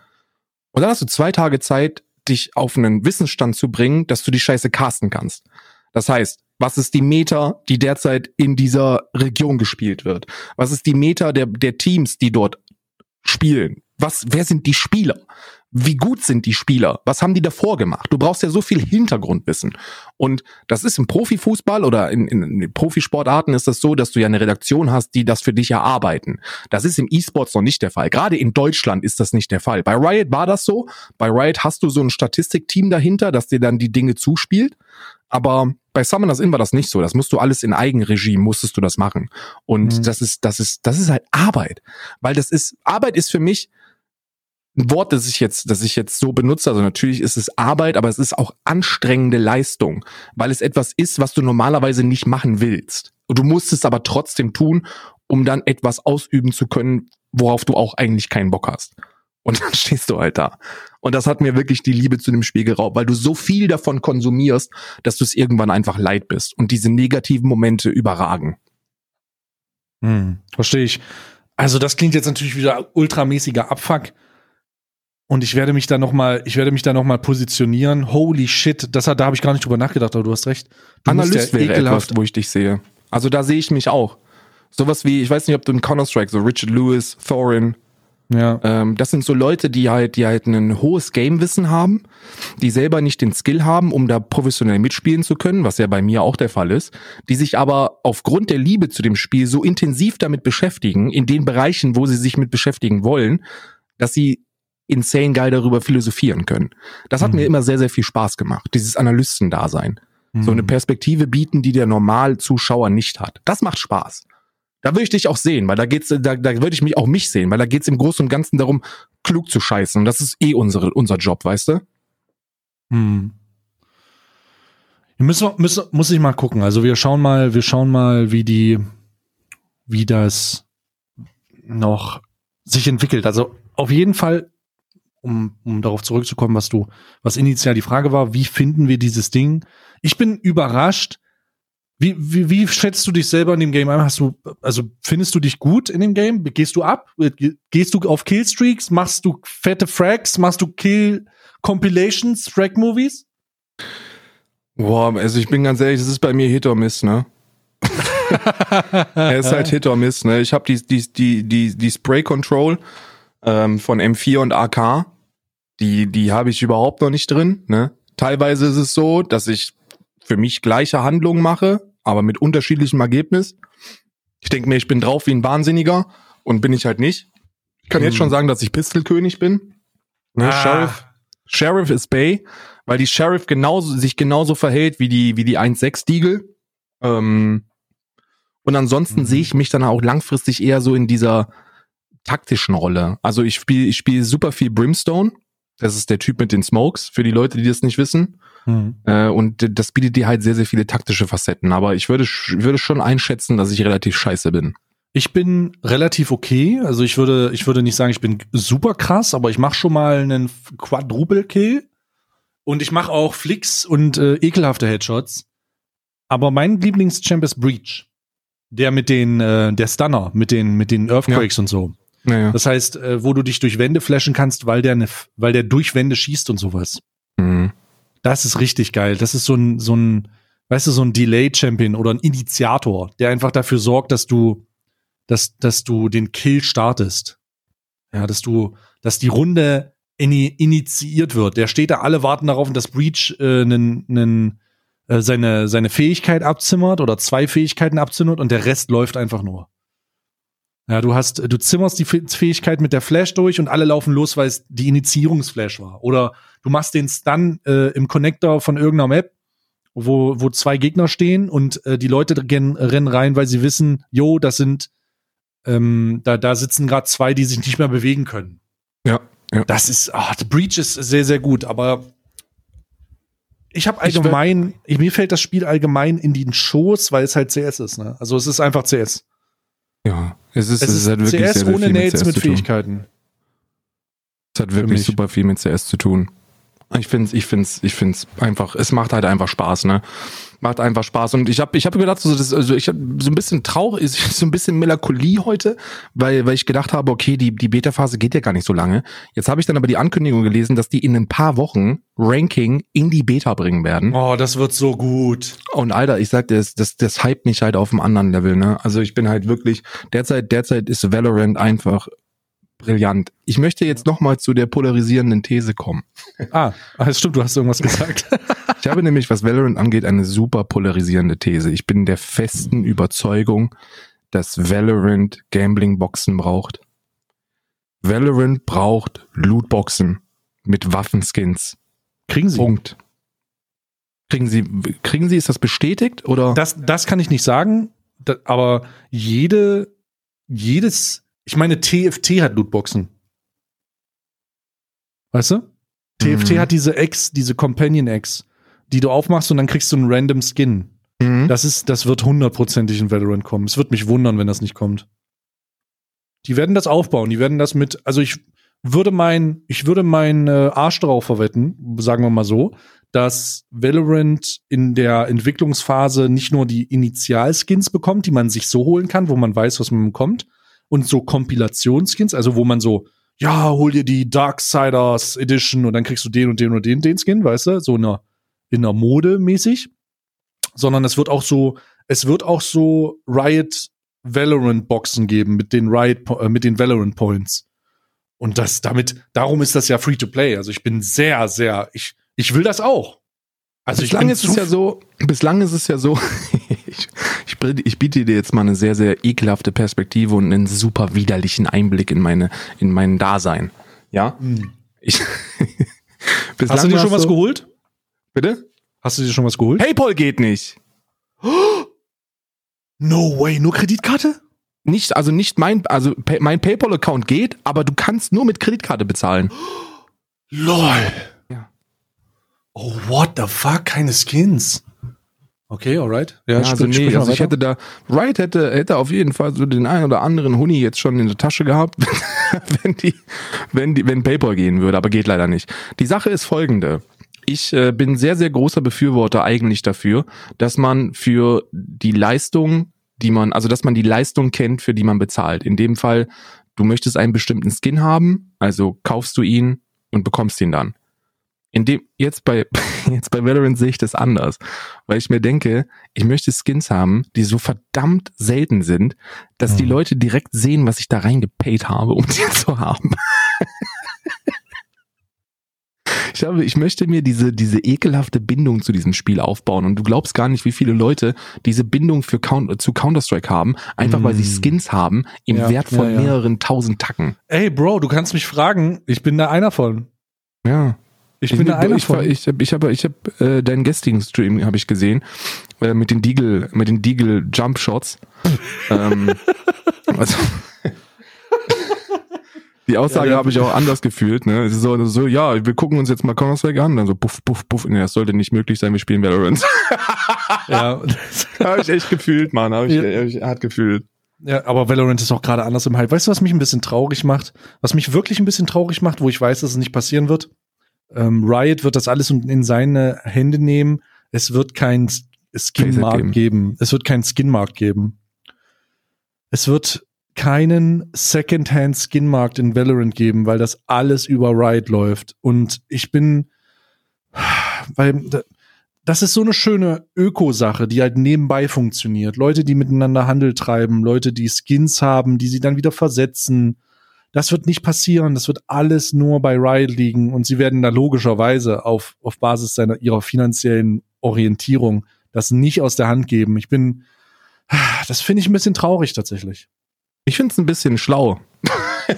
Und dann hast du zwei Tage Zeit, dich auf einen Wissensstand zu bringen, dass du die Scheiße casten kannst. Das heißt, was ist die Meta, die derzeit in dieser Region gespielt wird? Was ist die Meta der, der Teams, die dort spielen? Was, wer sind die Spieler? Wie gut sind die Spieler? Was haben die davor gemacht? Du brauchst ja so viel Hintergrundwissen. Und das ist im Profifußball oder in, in, in Profisportarten ist das so, dass du ja eine Redaktion hast, die das für dich erarbeiten. Das ist im E-Sports noch nicht der Fall. Gerade in Deutschland ist das nicht der Fall. Bei Riot war das so. Bei Riot hast du so ein Statistikteam dahinter, das dir dann die Dinge zuspielt. Aber bei Summoners Inn war das nicht so. Das musst du alles in Eigenregie, musstest du das machen. Und Mhm. das ist, das ist, das ist halt Arbeit. Weil das ist, Arbeit ist für mich ein Wort, das ich jetzt, das ich jetzt so benutze. Also natürlich ist es Arbeit, aber es ist auch anstrengende Leistung, weil es etwas ist, was du normalerweise nicht machen willst. Und du musst es aber trotzdem tun, um dann etwas ausüben zu können, worauf du auch eigentlich keinen Bock hast. Und [LAUGHS] dann stehst du halt da. Und das hat mir wirklich die Liebe zu dem Spiel geraubt, weil du so viel davon konsumierst, dass du es irgendwann einfach leid bist und diese negativen Momente überragen. Hm, verstehe ich. Also das klingt jetzt natürlich wieder ultramäßiger Abfuck. Und ich werde mich da noch mal, ich werde mich da noch mal positionieren. Holy shit, das hat, da habe ich gar nicht drüber nachgedacht, aber du hast recht. Du Analyst ja wäre ekelhaft- etwas, wo ich dich sehe. Also da sehe ich mich auch. Sowas wie, ich weiß nicht, ob du in Counter-Strike, so Richard Lewis, Thorin, Ja. ähm, das sind so Leute, die halt, die halt ein hohes Gamewissen haben, die selber nicht den Skill haben, um da professionell mitspielen zu können, was ja bei mir auch der Fall ist, die sich aber aufgrund der Liebe zu dem Spiel so intensiv damit beschäftigen, in den Bereichen, wo sie sich mit beschäftigen wollen, dass sie insane geil darüber philosophieren können. Das hat Mhm. mir immer sehr, sehr viel Spaß gemacht, dieses Analystendasein. So eine Hm. Perspektive bieten, die der Normalzuschauer nicht hat. Das macht Spaß. Da würde ich dich auch sehen, weil da geht's, da, da würde ich mich auch mich sehen, weil da geht's im Großen und Ganzen darum, klug zu scheißen. Und das ist eh unsere, unser Job, weißt du? Hm. Müssen, müssen, muss ich mal gucken. Also wir schauen mal, wir schauen mal, wie die, wie das noch sich entwickelt. Also auf jeden Fall, um, um darauf zurückzukommen, was du, was initial die Frage war, wie finden wir dieses Ding? Ich bin überrascht. Wie, wie, wie schätzt du dich selber in dem Game ein? Hast du, also findest du dich gut in dem Game? Gehst du ab? Gehst du auf Killstreaks? Machst du fette Frags? Machst du Kill Compilations, Frag Movies? Boah, also ich bin ganz ehrlich, das ist bei mir Hit or Miss, ne? [LAUGHS] er ist halt Hit or Miss, ne? Ich habe die, die, die, die, die Spray Control ähm, von M4 und AK, die, die habe ich überhaupt noch nicht drin, ne? Teilweise ist es so, dass ich für mich gleiche Handlungen mache, aber mit unterschiedlichem Ergebnis. Ich denke mir, ich bin drauf wie ein Wahnsinniger und bin ich halt nicht. Ich kann jetzt Hm. schon sagen, dass ich Pistolkönig bin. Ne, Ah. Sheriff, Sheriff ist Bay, weil die Sheriff genauso, sich genauso verhält wie die, wie die 1.6 Deagle. Ähm, und ansonsten Mhm. sehe ich mich dann auch langfristig eher so in dieser taktischen Rolle. Also ich spiele ich spiele super viel Brimstone. Das ist der Typ mit den Smokes, für die Leute, die das nicht wissen. Hm. Äh, und das bietet dir halt sehr, sehr viele taktische Facetten. Aber ich würde, würde schon einschätzen, dass ich relativ scheiße bin. Ich bin relativ okay. Also ich würde, ich würde nicht sagen, ich bin super krass, aber ich mache schon mal einen Quadruple Kill und ich mache auch Flicks und äh, ekelhafte Headshots. Aber mein Lieblingschamp ist Breach, der mit den, äh, der Stunner, mit den, mit den Earthquakes und so. Naja. Das heißt, äh, wo du dich durch Wände flashen kannst, weil der, ne, weil der durch Wände schießt und sowas. Mhm. Das ist richtig geil. Das ist so ein, so ein, weißt du, so ein Delay-Champion oder ein Initiator, der einfach dafür sorgt, dass du, dass, dass du den Kill startest. Ja, dass du, dass die Runde ini initiiert wird. Der steht da, alle warten darauf, dass Breach äh, nen, nen, äh, seine, seine Fähigkeit abzimmert oder zwei Fähigkeiten abzimmert und der Rest läuft einfach nur. Ja, du hast, du zimmerst die Fäh- Fähigkeit mit der Flash durch und alle laufen los, weil es die Initiierungsflash war. Oder du machst den Stun äh, im Connector von irgendeiner Map, wo, wo zwei Gegner stehen und äh, die Leute gen- rennen rein, weil sie wissen, jo, das sind, ähm, da, da sitzen gerade zwei, die sich nicht mehr bewegen können. Ja, ja. Das ist, ah, The Breach ist sehr, sehr gut, aber ich habe allgemein, ich, mir fällt das Spiel allgemein in den Schoß, weil es halt CS ist, ne? Also es ist einfach CS. Ja, es ist, Es ist hat wirklich CS sehr, sehr ohne viel Nades CS mit zu tun. Fähigkeiten. Es hat wirklich super viel mit CS zu tun. Ich find's, ich find's, ich find's einfach, es macht halt einfach Spaß, ne? Macht einfach Spaß. Und ich habe ich hab gedacht, so, das, also ich habe so ein bisschen traurig, [LAUGHS] so ein bisschen Melancholie heute, weil, weil ich gedacht habe, okay, die, die Beta-Phase geht ja gar nicht so lange. Jetzt habe ich dann aber die Ankündigung gelesen, dass die in ein paar Wochen Ranking in die Beta bringen werden. Oh, das wird so gut. Und Alter, ich sag dir, das, das, das hypt mich halt auf einem anderen Level, ne? Also ich bin halt wirklich, derzeit, derzeit ist Valorant einfach brillant. Ich möchte jetzt nochmal zu der polarisierenden These kommen. Ah, ah, das stimmt, du hast irgendwas gesagt. [LAUGHS] Ich habe nämlich, was Valorant angeht, eine super polarisierende These. Ich bin der festen Überzeugung, dass Valorant Gambling-Boxen braucht. Valorant braucht Lootboxen mit Waffenskins. Kriegen sie. Punkt. Kriegen Sie, kriegen Sie, ist das bestätigt oder? Das, das kann ich nicht sagen, aber jede, jedes, ich meine, TFT hat Lootboxen. Weißt du? TFT Mhm. hat diese Eggs, diese Companion Eggs, die du aufmachst und dann kriegst du einen random Skin. Mhm. Das ist, das wird hundertprozentig in Valorant kommen. Es wird mich wundern, wenn das nicht kommt. Die werden das aufbauen. Die werden das mit, also ich würde mein, ich würde mein äh, Arsch darauf verwetten, sagen wir mal so, dass Valorant in der Entwicklungsphase nicht nur die Initialskins bekommt, die man sich so holen kann, wo man weiß, was man bekommt, und so Kompilationsskins, also wo man so, ja, hol dir die Darksiders Edition und dann kriegst du den und den und den, den Skin, weißt du, so in einer, in einer Mode mäßig, sondern es wird auch so, es wird auch so Riot Valorant Boxen geben mit den Riot, äh, mit den Valorant Points. Und das damit, darum ist das ja free to play. Also ich bin sehr, sehr, ich, ich will das auch. Also bislang ist es ja so, bislang ist es ja so, ich, ich, biete- dir jetzt mal eine sehr, sehr ekelhafte Perspektive und einen super widerlichen Einblick in meine, in mein Dasein. Ja? Hm. Ich, [LAUGHS] Hast du dir schon was so- geholt? Bitte? Hast du dir schon was geholt? Paypal geht nicht. [GASPS] No way, nur Kreditkarte? Nicht, also nicht mein, also mein Paypal-Account geht, aber du kannst nur mit Kreditkarte bezahlen. [GASPS] LOL. Ja. Oh, what the fuck? Keine Skins. Okay, alright. Ja, Ja, also sprich- nee, sprich also ich hätte da, Riot hätte, hätte auf jeden Fall so den einen oder anderen Huni jetzt schon in der Tasche gehabt, [LAUGHS] wenn die, wenn die, wenn Paypal gehen würde, aber geht leider nicht. Die Sache ist folgende. Ich äh, bin sehr, sehr großer Befürworter eigentlich dafür, dass man für die Leistung, die man, also dass man die Leistung kennt, für die man bezahlt. In dem Fall, du möchtest einen bestimmten Skin haben, also kaufst du ihn und bekommst ihn dann. In dem, jetzt bei, [LAUGHS] jetzt bei Valorant sehe ich das anders, weil ich mir denke, ich möchte Skins haben, die so verdammt selten sind, dass die Mhm. Leute direkt sehen, was ich da reingepayt habe, um [LAUGHS] die zu haben. Ich habe, ich möchte mir diese, diese ekelhafte Bindung zu diesem Spiel aufbauen und du glaubst gar nicht, wie viele Leute diese Bindung für Count, zu Counter-Strike haben, einfach weil sie Mm. Skins haben im Ja, Wert von ja, ja. mehreren tausend Tacken. Ey, Bro, du kannst mich fragen. Ich bin da einer von. Ja. Ich, bin da einer ich, von. ich, ich habe ich hab, äh, deinen gestrigen Stream habe ich gesehen äh, mit den Deagle mit den Deagle Jump Shots. [LAUGHS] ähm, also, [LAUGHS] die Aussage Ja, ja. habe ich auch anders gefühlt. Ne? Es ist so, so, ja, wir gucken uns jetzt mal Counter-Strike an. Dann so puff, puff, puff. Nee, das sollte nicht möglich sein. Wir spielen Valorant. [LAUGHS] ja. habe ich echt gefühlt, Mann. Habe ich, Ja. hab ich hart gefühlt. ja, aber Valorant ist auch gerade anders im Hype. Weißt du, was mich ein bisschen traurig macht? Was mich wirklich ein bisschen traurig macht, wo ich weiß, dass es nicht passieren wird? Ähm, Riot wird das alles in in seine Hände nehmen. Es wird kein Skin-Markt geben. geben. Es wird keinen Skin-Markt geben. Es wird keinen Secondhand-Skin-Markt in Valorant geben, weil das alles über Riot läuft. Und ich bin, weil da- das ist so eine schöne Öko-Sache, die halt nebenbei funktioniert. Leute, die miteinander Handel treiben, Leute, die Skins haben, die sie dann wieder versetzen. Das wird nicht passieren. Das wird alles nur bei Riot liegen und sie werden da logischerweise auf, auf Basis seiner, ihrer finanziellen Orientierung das nicht aus der Hand geben. Ich bin, das finde ich ein bisschen traurig tatsächlich. Ich finde es ein bisschen schlau. [LAUGHS]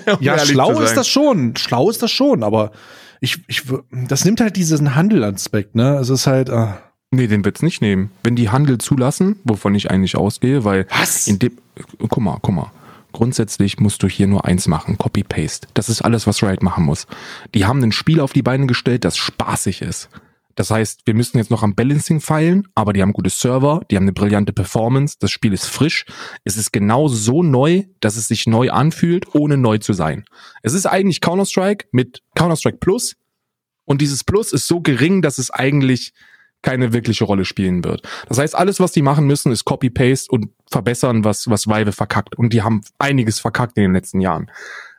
Um Ja, schlau ist das schon. Schlau ist das schon, aber ich, ich, das nimmt halt diesen Handelaspekt, ne? Es ist halt, ah. Nee, den wird's nicht nehmen. Wenn die Handel zulassen, wovon ich eigentlich ausgehe, weil Was? in dem, guck mal, guck mal. Grundsätzlich musst du hier nur eins machen, Copy-Paste. Das ist alles, was Riot machen muss. Die haben ein Spiel auf die Beine gestellt, das spaßig ist. Das heißt, wir müssen jetzt noch am Balancing feilen, aber die haben gute Server, die haben eine brillante Performance, das Spiel ist frisch, es ist genau so neu, dass es sich neu anfühlt, ohne neu zu sein. Es ist eigentlich Counter-Strike mit Counter-Strike Plus und dieses Plus ist so gering, dass es eigentlich keine wirkliche Rolle spielen wird. Das heißt, alles, was die machen müssen, ist Copy-Paste und verbessern, was, was Valve verkackt. Und die haben einiges verkackt in den letzten Jahren.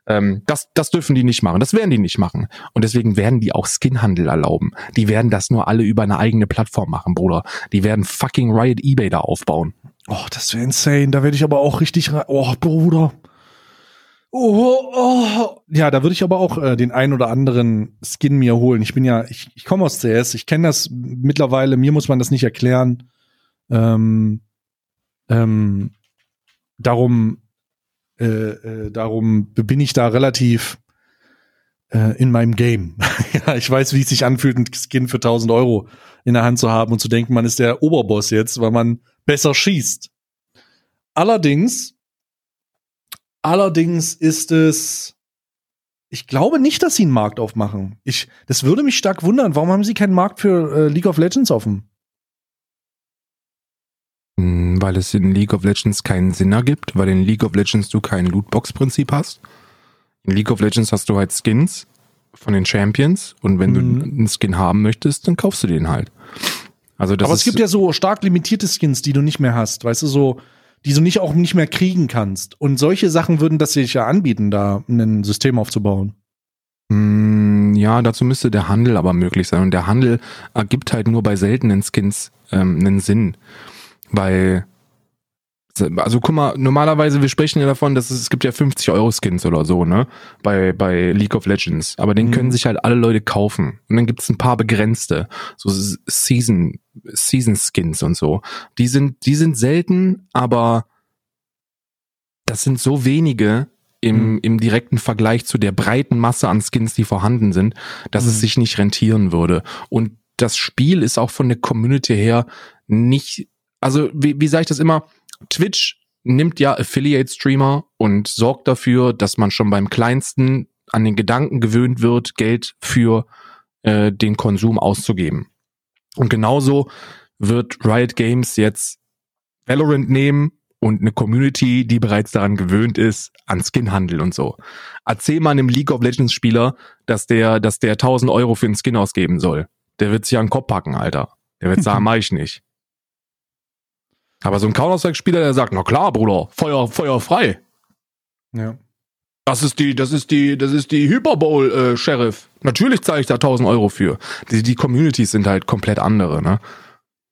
Ähm, das, das dürfen die nicht machen. Das werden die nicht machen. Und deswegen werden die auch Skinhandel erlauben. Die werden das nur alle über eine eigene Plattform machen, Bruder. Die werden fucking Riot eBay da aufbauen. Oh, das wäre insane. Da werde ich aber auch richtig rein. Oh, Bruder. Oh, oh. Ja, da würde ich aber auch äh, den ein oder anderen Skin mir holen. Ich bin ja, ich, ich komme aus CS, ich kenne das mittlerweile, mir muss man das nicht erklären. Ähm, ähm, darum, äh, äh, darum bin ich da relativ äh, in meinem Game. [LAUGHS] ja, ich weiß, wie es sich anfühlt, einen Skin für 1000 Euro in der Hand zu haben und zu denken, man ist der Oberboss jetzt, weil man besser schießt. Allerdings, allerdings ist es, ich glaube nicht, dass sie einen Markt aufmachen. Ich, das würde mich stark wundern. Warum haben sie keinen Markt für äh, League of Legends offen? Hm, Weil es in League of Legends keinen Sinn ergibt, weil in League of Legends du kein Lootbox-Prinzip hast. In League of Legends hast du halt Skins von den Champions und wenn Mhm. du einen Skin haben möchtest, dann kaufst du den halt. Also das Aber es gibt ja so stark limitierte Skins, die du nicht mehr hast, weißt du, so, die du nicht auch nicht mehr kriegen kannst. Und solche Sachen würden das sich ja anbieten, da ein System aufzubauen. Mm, Ja, dazu müsste der Handel aber möglich sein. Und der Handel ergibt halt nur bei seltenen Skins ähm, einen Sinn. Weil, also guck mal, normalerweise, wir sprechen ja davon, dass es, es gibt ja 50 Euro Skins oder so, ne? Bei, bei League of Legends. Aber den Mhm. können sich halt alle Leute kaufen. Und dann gibt's ein paar begrenzte, so Season, Season Skins und so. Die sind, die sind selten, aber das sind so wenige im, Mhm. im direkten Vergleich zu der breiten Masse an Skins, die vorhanden sind, dass Mhm. es sich nicht rentieren würde. Und das Spiel ist auch von der Community her nicht, also wie, wie sage ich das immer? Twitch nimmt ja Affiliate-Streamer und sorgt dafür, dass man schon beim kleinsten an den Gedanken gewöhnt wird, Geld für äh, den Konsum auszugeben. Und genauso wird Riot Games jetzt Valorant nehmen und eine Community, die bereits daran gewöhnt ist, an Skinhandel und so. Erzähl mal einem League of Legends Spieler, dass der, dass der 1000 Euro für einen Skin ausgeben soll. Der wird sich an den Kopf packen, Alter. Der wird sagen, [LAUGHS] mach ich nicht. Aber so ein Counter-Strike-Spieler, der sagt, na klar, Bruder, Feuer, Feuer frei. Ja. Das ist die, das ist die, das ist die Hyperbowl, äh, Sheriff. Natürlich zahle ich da 1000 Euro für. Die, die Communities sind halt komplett andere, ne?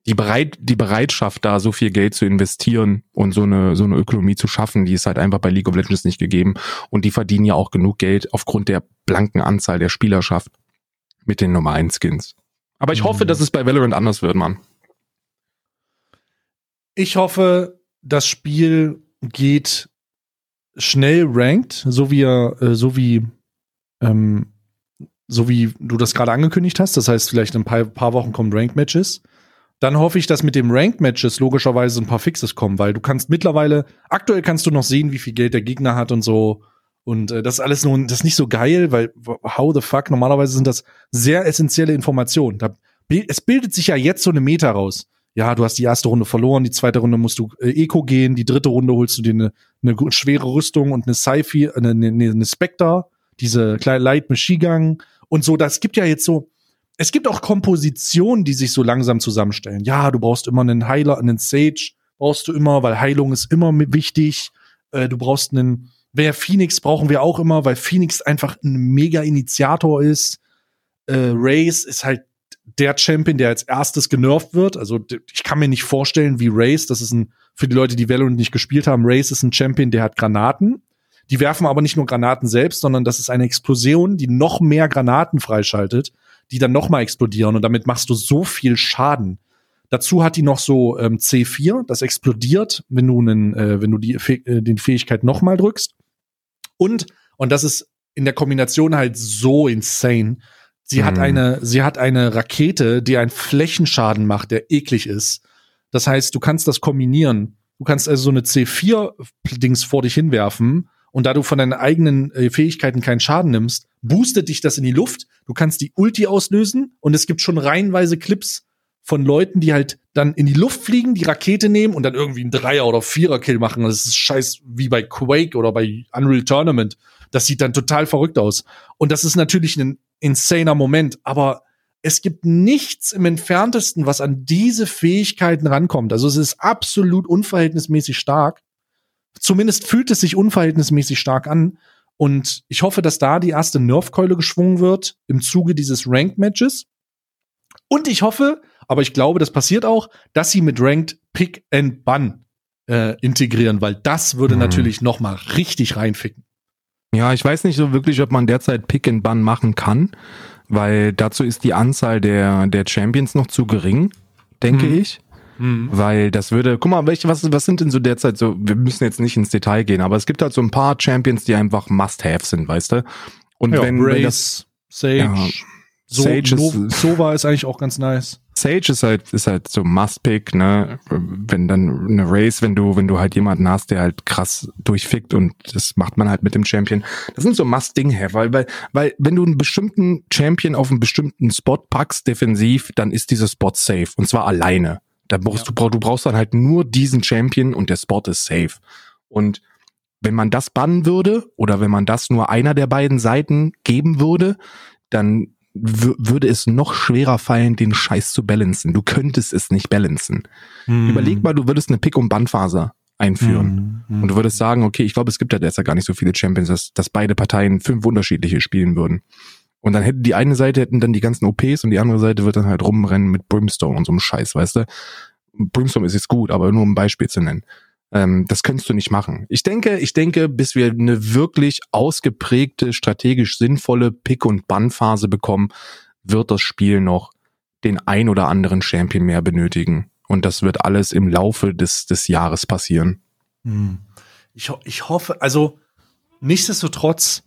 Die, bereit, die Bereitschaft, da so viel Geld zu investieren und so eine, so eine Ökonomie zu schaffen, die ist halt einfach bei League of Legends nicht gegeben. Und die verdienen ja auch genug Geld aufgrund der blanken Anzahl der Spielerschaft mit den 1 Skins. Aber ich hoffe, dass es bei Valorant anders wird, Mann. Ich hoffe, das Spiel geht schnell ranked, so wie äh, so wie ähm, so wie du das gerade angekündigt hast. Das heißt, vielleicht in ein paar, paar Wochen kommen Ranked Matches. Dann hoffe ich, dass mit dem Ranked Matches logischerweise ein paar Fixes kommen, weil du kannst mittlerweile, aktuell kannst du noch sehen, wie viel Geld der Gegner hat und so. Und äh, das ist alles nur, das ist nicht so geil, weil how the fuck, normalerweise sind das sehr essentielle Informationen. Da, es bildet sich ja jetzt so eine Meta raus ja, du hast die erste Runde verloren, die zweite Runde musst du äh, Eco gehen, die dritte Runde holst du dir eine, eine schwere Rüstung und eine Sci-Fi, eine, eine, eine Spectre, diese kleine Light Machine und so. Das gibt ja jetzt so, es gibt auch Kompositionen, die sich so langsam zusammenstellen. Ja, du brauchst immer einen Heiler, einen Sage, brauchst du immer, weil Heilung ist immer wichtig. Äh, du brauchst einen, wer Phoenix brauchen wir auch immer, weil Phoenix einfach ein mega Initiator ist. Äh, Race ist halt der Champion, der als erstes genervt wird. Also ich kann mir nicht vorstellen, wie Race, das ist ein, für die Leute, die Valorant nicht gespielt haben, Race ist ein Champion, der hat Granaten. Die werfen aber nicht nur Granaten selbst, sondern das ist eine Explosion, die noch mehr Granaten freischaltet, die dann noch mal explodieren und damit machst du so viel Schaden. Dazu hat die noch so ähm, C4, das explodiert, wenn du einen, äh, wenn du die, äh, die Fähigkeit noch mal drückst. Und und das ist in der Kombination halt so insane Sie mhm. hat eine, sie hat eine Rakete, die einen Flächenschaden macht, der eklig ist. Das heißt, du kannst das kombinieren. Du kannst also so eine C4-Dings vor dich hinwerfen und da du von deinen eigenen äh, Fähigkeiten keinen Schaden nimmst, boostet dich das in die Luft. Du kannst die Ulti auslösen und es gibt schon reihenweise Clips von Leuten, die halt dann in die Luft fliegen, die Rakete nehmen und dann irgendwie einen Dreier- oder Vierer-Kill machen. Das ist scheiß wie bei Quake oder bei Unreal Tournament. Das sieht dann total verrückt aus. Und das ist natürlich ein insaner Moment, aber es gibt nichts im entferntesten, was an diese Fähigkeiten rankommt. Also es ist absolut unverhältnismäßig stark. Zumindest fühlt es sich unverhältnismäßig stark an. Und ich hoffe, dass da die erste Nerfkeule geschwungen wird im Zuge dieses Ranked-Matches. Und ich hoffe, aber ich glaube, das passiert auch, dass sie mit Ranked Pick and Bun äh, integrieren, weil das würde mhm. natürlich noch mal richtig reinficken. Ja, ich weiß nicht so wirklich, ob man derzeit Pick and Bun machen kann, weil dazu ist die Anzahl der, der Champions noch zu gering, denke hm. ich. Hm. Weil das würde, guck mal, welche, was, was sind denn so derzeit so, wir müssen jetzt nicht ins Detail gehen, aber es gibt halt so ein paar Champions, die einfach Must-Have sind, weißt du? Und ja, wenn, Brace, wenn das, Sage, ja, so, Sage ist, Sova ist eigentlich auch ganz nice. Sage ist halt, ist halt so Must-Pick, ne? Wenn dann eine Race, wenn du, wenn du halt jemanden hast, der halt krass durchfickt und das macht man halt mit dem Champion. Das sind so Must-Ding her, weil, weil, weil, wenn du einen bestimmten Champion auf einen bestimmten Spot packst, defensiv, dann ist dieser Spot safe. Und zwar alleine. Da brauchst ja. du, du brauchst dann halt nur diesen Champion und der Spot ist safe. Und wenn man das bannen würde, oder wenn man das nur einer der beiden Seiten geben würde, dann würde es noch schwerer fallen, den Scheiß zu balancen. Du könntest es nicht balancen. Hm. Überleg mal, du würdest eine Pick- und Bandphase einführen. Hm. Und du würdest sagen, okay, ich glaube, es gibt ja derzeit gar nicht so viele Champions, dass, dass beide Parteien fünf unterschiedliche spielen würden. Und dann hätte die eine Seite hätten dann die ganzen OPs und die andere Seite wird dann halt rumrennen mit Brimstone und so einem Scheiß, weißt du? Brimstone ist jetzt gut, aber nur um ein Beispiel zu nennen. Ähm, das könntest du nicht machen. Ich denke, ich denke, bis wir eine wirklich ausgeprägte, strategisch sinnvolle Pick- und Bann-Phase bekommen, wird das Spiel noch den ein oder anderen Champion mehr benötigen. Und das wird alles im Laufe des, des Jahres passieren. Hm. Ich, ich hoffe, also nichtsdestotrotz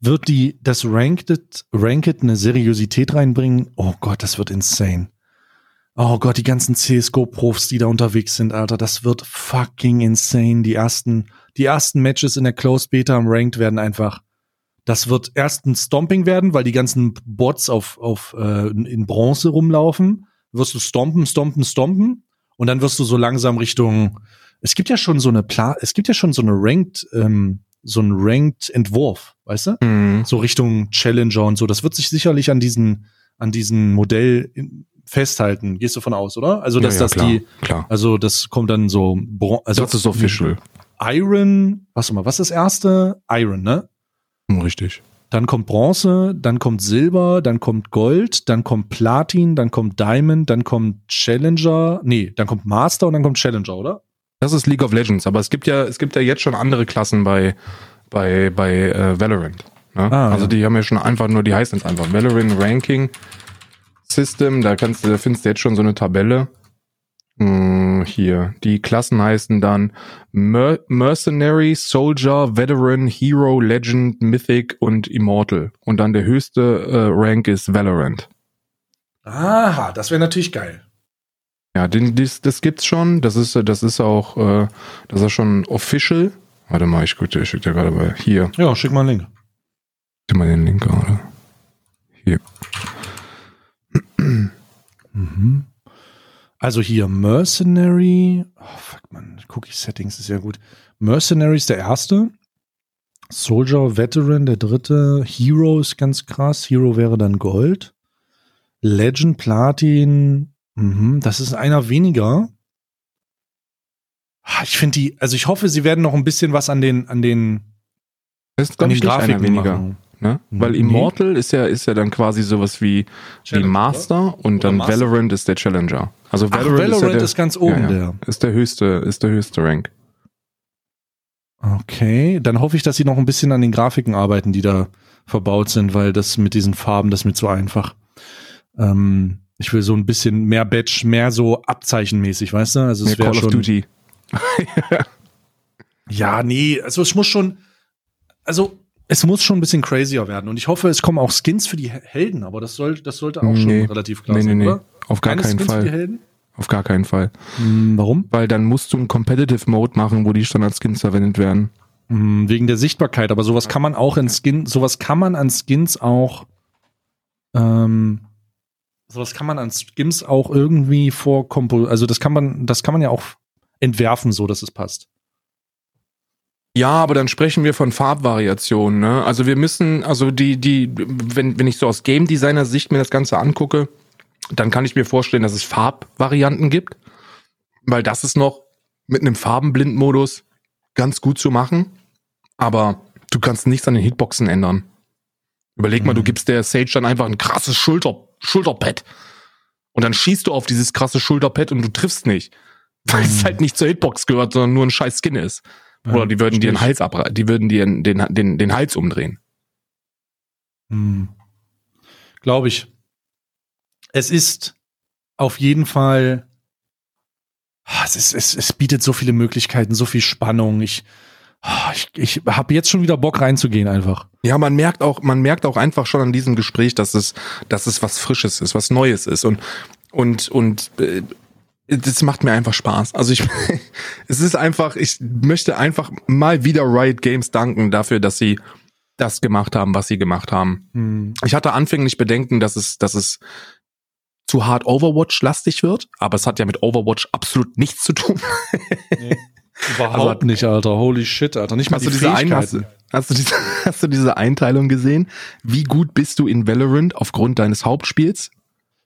wird die das Ranked, Ranked eine Seriosität reinbringen. Oh Gott, das wird insane. Oh Gott, die ganzen CSGO-Profs, die da unterwegs sind, Alter, das wird fucking insane. Die ersten, die ersten Matches in der Closed Beta am Ranked werden einfach, das wird erst ein Stomping werden, weil die ganzen Bots auf, auf äh, in Bronze rumlaufen. Wirst du stompen, stompen, stompen und dann wirst du so langsam Richtung. Es gibt ja schon so eine Pla es gibt ja schon so eine Ranked, ähm, so ein Ranked Entwurf, weißt du? Mhm. So Richtung Challenger und so. Das wird sich sicherlich an diesen an diesen Modell festhalten, gehst du von aus, oder? Also dass ja, ja, das klar, die, klar. also das kommt dann so, also das ist official. Iron, was mal, was ist das erste? Iron, ne? Richtig. Dann kommt Bronze, dann kommt Silber, dann kommt Gold, dann kommt Platin, dann kommt Diamond, dann kommt Challenger, nee, dann kommt Master und dann kommt Challenger, oder? Das ist League of Legends, aber es gibt ja, es gibt ja jetzt schon andere Klassen bei, bei, bei äh, Valorant. Ne? Ah, also ja. die haben ja schon einfach nur, die heißen jetzt einfach Valorant Ranking System. Da kannst du, da findest du jetzt schon so eine Tabelle. Hm, hier. Die Klassen heißen dann Mer Mercenary, Soldier, Veteran, Hero, Legend, Mythic und Immortal. Und dann der höchste äh, Rank ist Valorant. Aha, das wäre natürlich geil. Ja, den, das, das gibt's schon. Das ist, das ist auch, äh, das ist schon official. Warte mal, ich gucke, ich schick dir gerade mal hier. Ja, schick mal einen Link. Gib mal den Link gerade. Hier. Mhm. Also hier Mercenary. Oh, fuck man, Cookie Settings ist ja gut. Mercenary ist der erste. Soldier Veteran der dritte. Hero ist ganz krass. Hero wäre dann Gold. Legend Platin. Mhm, das ist einer weniger. Ich finde die, also ich hoffe, sie werden noch ein bisschen was an den, an den, Das ist, an den Grafiken weniger. machen. Ne? Weil Nee. Immortal ist ja, ist ja dann quasi sowas wie Challenger, Master und dann Master? Valorant ist der Challenger. Also Ach, Valorant, Valorant, ist, ja der, ist ganz oben ja, der. ist der höchste, ist der höchste Rank. Okay, dann hoffe ich, dass sie noch ein bisschen an den Grafiken arbeiten, die da verbaut sind, weil das mit diesen Farben, das ist mir zu einfach. Ähm, ich will so ein bisschen mehr Badge, mehr so abzeichenmäßig, weißt du? Also es wäre Call of schon. Duty. [LAUGHS] Ja, nee, also es muss schon, also es muss schon ein bisschen crazier werden. Und ich hoffe, es kommen auch Skins für die Helden, aber das soll, das sollte auch schon Nee. relativ klar Nee, nee, sein, nee. oder? Auf gar Keine keinen Skins für die Fall. Helden? Auf gar keinen Fall. Hm, warum? Weil dann musst du einen Competitive Mode machen, wo die Standard-Skins verwendet werden. Hm, wegen der Sichtbarkeit, aber sowas kann man auch in Skin, sowas kann man an Skins auch, ähm, sowas kann man an Skins auch irgendwie vorkompo, also das kann man, das kann man ja auch entwerfen, so dass es passt. Ja, aber dann sprechen wir von Farbvariationen. Ne? Also wir müssen, also die, die, wenn, wenn ich so aus Game Designer Sicht mir das Ganze angucke, dann kann ich mir vorstellen, dass es Farbvarianten gibt, weil das ist noch mit einem Farbenblindmodus ganz gut zu machen. Aber du kannst nichts an den Hitboxen ändern. Überleg mal, Mhm. du gibst der Sage dann einfach ein krasses Schulter, Schulterpad. Und dann schießt du auf dieses krasse Schulterpad und du triffst nicht. Weil es Mhm. halt nicht zur Hitbox gehört, sondern nur ein scheiß Skin ist. Oder die würden dir den Hals abre die würden dir den, den, den, den Hals umdrehen. Hm. Glaube ich. Es ist auf jeden Fall, Ah, es, ist, es, es bietet so viele Möglichkeiten, so viel Spannung. Ich, ah, ich, ich habe jetzt schon wieder Bock reinzugehen einfach. Ja, man merkt auch, man merkt auch einfach schon an diesem Gespräch, dass es, dass es was Frisches ist, was Neues ist und und und äh, das macht mir einfach Spaß. Also ich, [LAUGHS] es ist einfach, ich möchte einfach mal wieder Riot Games danken dafür, dass sie das gemacht haben, was sie gemacht haben. Hm. Ich hatte anfänglich Bedenken, dass es, dass es zu hart Overwatch-lastig wird, aber es hat ja mit Overwatch absolut nichts zu tun. [LAUGHS] Überhaupt nicht, Alter. Holy shit, Alter. Nicht mal Hast du, diese Ein hast, du diese, [LAUGHS] hast du diese Einteilung gesehen? Wie gut bist du in Valorant aufgrund deines Hauptspiels?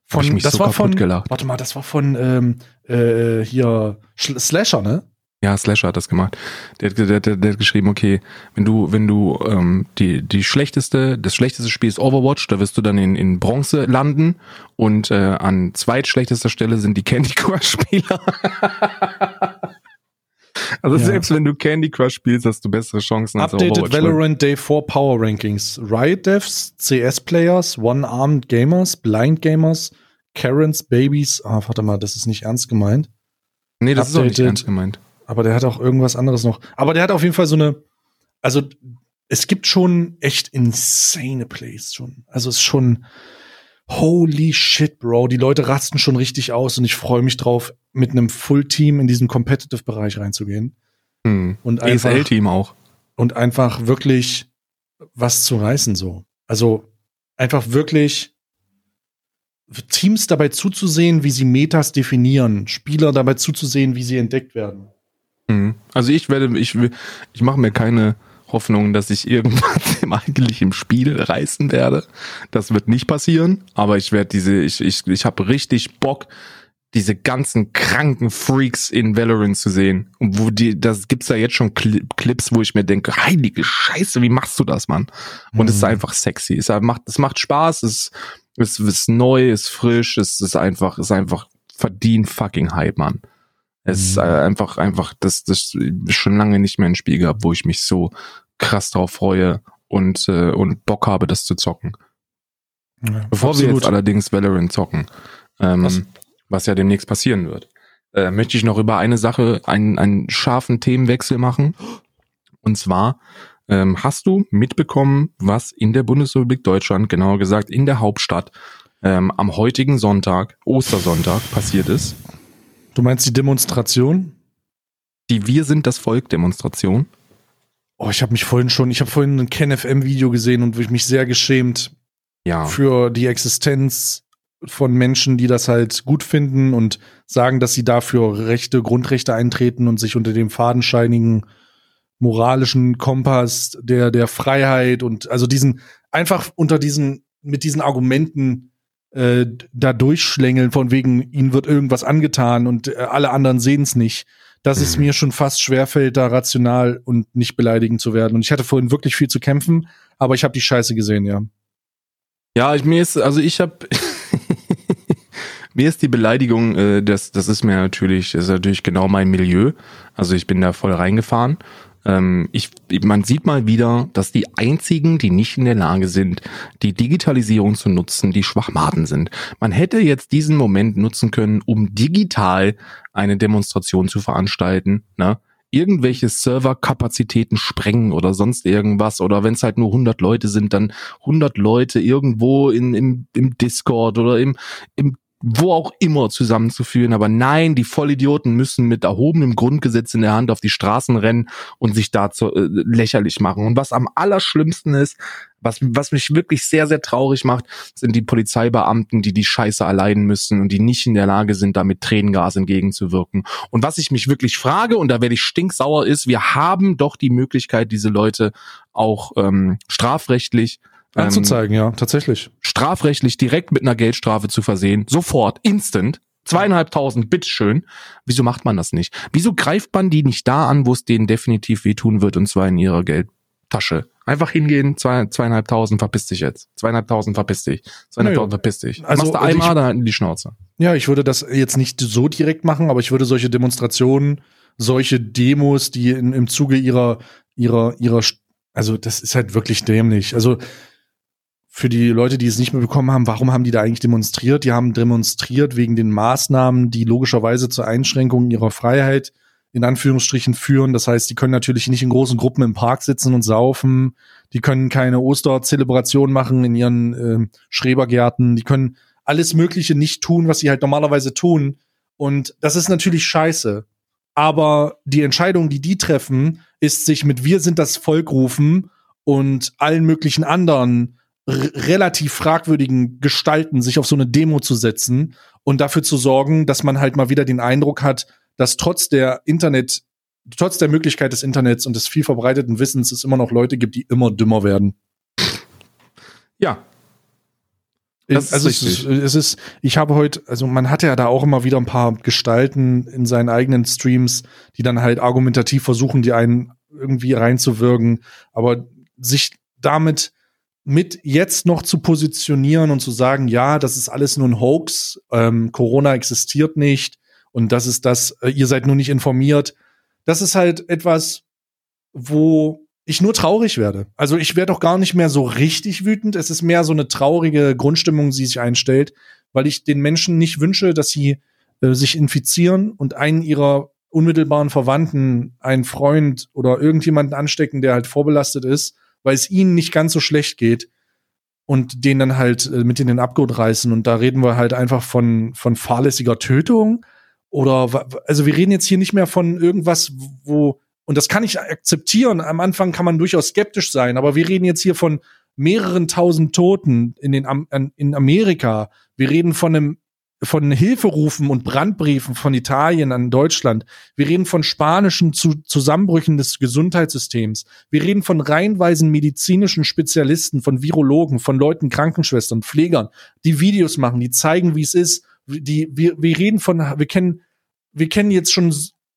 Von, das war von, gelacht. warte mal, das war von ähm, äh, hier Sch Slasher, ne? Ja, Slasher hat das gemacht. Der, hat- der, der, der hat geschrieben, okay, wenn du, wenn du ähm, die, die schlechteste, das schlechteste Spiel ist Overwatch, da wirst du dann in, in Bronze landen und äh, an zweitschlechtester Stelle sind die Candy Crush Spieler. [LAUGHS] also Ja. selbst wenn du Candy Crush spielst, hast du bessere Chancen als Updated Overwatch. Valorant Day 4 Power Rankings. Riot Devs, CS Players, One-Armed Gamers, Blind Gamers, Karens, Babies. Ah, warte mal, das ist nicht ernst gemeint. Nee, das ist auch nicht Updated. ernst gemeint. Aber der hat auch irgendwas anderes noch. Aber der hat auf jeden Fall so eine, also es gibt schon echt insane Plays schon. Also es ist schon holy shit, Bro. Die Leute rasten schon richtig aus und ich freue mich drauf, mit einem Full-Team in diesen Competitive-Bereich reinzugehen Hm. und einfach, ESL-Team auch. und einfach wirklich was zu reißen so. Also einfach wirklich Teams dabei zuzusehen, wie sie Metas definieren, Spieler dabei zuzusehen, wie sie entdeckt werden. Mhm. Also ich werde, ich, ich mache mir keine Hoffnung, dass ich irgendwas im eigentlich im Spiel reißen werde. Das wird nicht passieren, aber ich werde diese, ich, ich, ich habe richtig Bock, diese ganzen kranken Freaks in Valorant zu sehen. Und wo die, das gibt's da jetzt schon Cli Clips, wo ich mir denke, heilige Scheiße, wie machst du das, Mann? Und es ist Mhm. einfach sexy. Es macht, es macht Spaß, es, es ist neu, es ist frisch, es ist einfach, es ist einfach verdient fucking Hype, Mann. Es ist Mhm. äh, einfach, einfach, das, das schon lange nicht mehr ein Spiel gehabt, wo ich mich so krass drauf freue und, äh, und Bock habe, das zu zocken. Ja, Bevor wir absolut. jetzt allerdings Valorant zocken, ähm, Was? was? ja demnächst passieren wird, äh, möchte ich noch über eine Sache einen, einen scharfen Themenwechsel machen. Und zwar ähm, hast du mitbekommen, was in der Bundesrepublik Deutschland, genauer gesagt in der Hauptstadt, ähm, am heutigen Sonntag, Ostersonntag, passiert ist. Du meinst die Demonstration? Die Wir sind das Volk Demonstration. Oh, ich habe mich vorhin schon, ich habe vorhin ein KenFM-Video gesehen und ich mich sehr geschämt Ja. für die Existenz von Menschen, die das halt gut finden und sagen, dass sie dafür Rechte, Grundrechte eintreten und sich unter dem fadenscheinigen moralischen Kompass der, der Freiheit und also diesen, einfach unter diesen, mit diesen Argumenten äh, da durchschlängeln, von wegen, ihnen wird irgendwas angetan und äh, alle anderen sehen es nicht. Dass es Mhm. mir schon fast schwerfällt, da rational und nicht beleidigend zu werden. Und ich hatte vorhin wirklich viel zu kämpfen, aber ich habe die Scheiße gesehen, ja. Ja, ich, mir ist, also ich habe [LAUGHS] mir ist die Beleidigung, äh, das, das ist mir natürlich, das ist natürlich genau mein Milieu. Also ich bin da voll reingefahren. Ähm, ich, man sieht mal wieder, dass die einzigen, die nicht in der Lage sind, die Digitalisierung zu nutzen, die Schwachmaten sind. Man hätte jetzt diesen Moment nutzen können, um digital eine Demonstration zu veranstalten, ne? irgendwelche Serverkapazitäten sprengen oder sonst irgendwas oder wenn es halt nur 100 Leute sind, dann 100 Leute irgendwo in, im, im Discord oder im, im wo auch immer zusammenzuführen. Aber nein, die Vollidioten müssen mit erhobenem Grundgesetz in der Hand auf die Straßen rennen und sich dazu äh, lächerlich machen. Und was am allerschlimmsten ist, was, was mich wirklich sehr, sehr traurig macht, sind die Polizeibeamten, die die Scheiße erleiden müssen und die nicht in der Lage sind, da mit Tränengas entgegenzuwirken. Und was ich mich wirklich frage, und da werde ich stinksauer, ist, wir haben doch die Möglichkeit, diese Leute auch ähm, strafrechtlich ähm, Anzuzeigen, ja, tatsächlich. strafrechtlich direkt mit einer Geldstrafe zu versehen, sofort, instant, zweieinhalbtausend, bitteschön. Wieso macht man das nicht? Wieso greift man die nicht da an, wo es denen definitiv wehtun wird, und zwar in ihrer Geldtasche? Einfach hingehen, zwei, zweieinhalbtausend, verpiss dich jetzt. Zweieinhalbtausend, verpiss dich. Zweieinhalbtausend, Nö. verpiss dich. Also, Machst du und einmal, ich- dann halten die Schnauze. Ja, ich würde das jetzt nicht so direkt machen, aber ich würde solche Demonstrationen, solche Demos, die in, im Zuge ihrer, ihrer, ihrer, also das ist halt wirklich dämlich. Also für die Leute, die es nicht mehr bekommen haben, warum haben die da eigentlich demonstriert? Die haben demonstriert wegen den Maßnahmen, die logischerweise zur Einschränkung ihrer Freiheit in Anführungsstrichen führen. Das heißt, die können natürlich nicht in großen Gruppen im Park sitzen und saufen. Die können keine Osterzelebration machen in ihren ähm, Schrebergärten. Die können alles Mögliche nicht tun, was sie halt normalerweise tun. Und das ist natürlich scheiße. Aber die Entscheidung, die die treffen, ist sich mit Wir sind das Volk rufen und allen möglichen anderen relativ fragwürdigen Gestalten sich auf so eine Demo zu setzen und dafür zu sorgen, dass man halt mal wieder den Eindruck hat, dass trotz der Internet, trotz der Möglichkeit des Internets und des viel verbreiteten Wissens es immer noch Leute gibt, die immer dümmer werden. Ja, Das ist also es ist, es ist, ich habe heute, also man hatte ja da auch immer wieder ein paar Gestalten in seinen eigenen Streams, die dann halt argumentativ versuchen, die einen irgendwie reinzuwirken, aber sich damit mit jetzt noch zu positionieren und zu sagen, ja, das ist alles nur ein Hoax, ähm, Corona existiert nicht und das ist das, äh, ihr seid nur nicht informiert, das ist halt etwas, wo ich nur traurig werde. Also ich werde auch gar nicht mehr so richtig wütend. Es ist mehr so eine traurige Grundstimmung, die sich einstellt, weil ich den Menschen nicht wünsche, dass sie äh, sich infizieren und einen ihrer unmittelbaren Verwandten, einen Freund oder irgendjemanden anstecken, der halt vorbelastet ist, weil es ihnen nicht ganz so schlecht geht und den dann halt äh, mit in den Abgrund reißen. Und da reden wir halt einfach von, von fahrlässiger Tötung oder, also wir reden jetzt hier nicht mehr von irgendwas, wo, und das kann ich akzeptieren. Am Anfang kann man durchaus skeptisch sein, aber wir reden jetzt hier von mehreren tausend Toten in den, in Amerika. Wir reden von einem, von Hilferufen und Brandbriefen von Italien an Deutschland. Wir reden von spanischen Zu Zusammenbrüchen des Gesundheitssystems. Wir reden von reihenweisen medizinischen Spezialisten, von Virologen, von Leuten, Krankenschwestern, Pflegern, die Videos machen, die zeigen, wie es ist, die, wir, wir reden von, wir kennen, wir kennen jetzt schon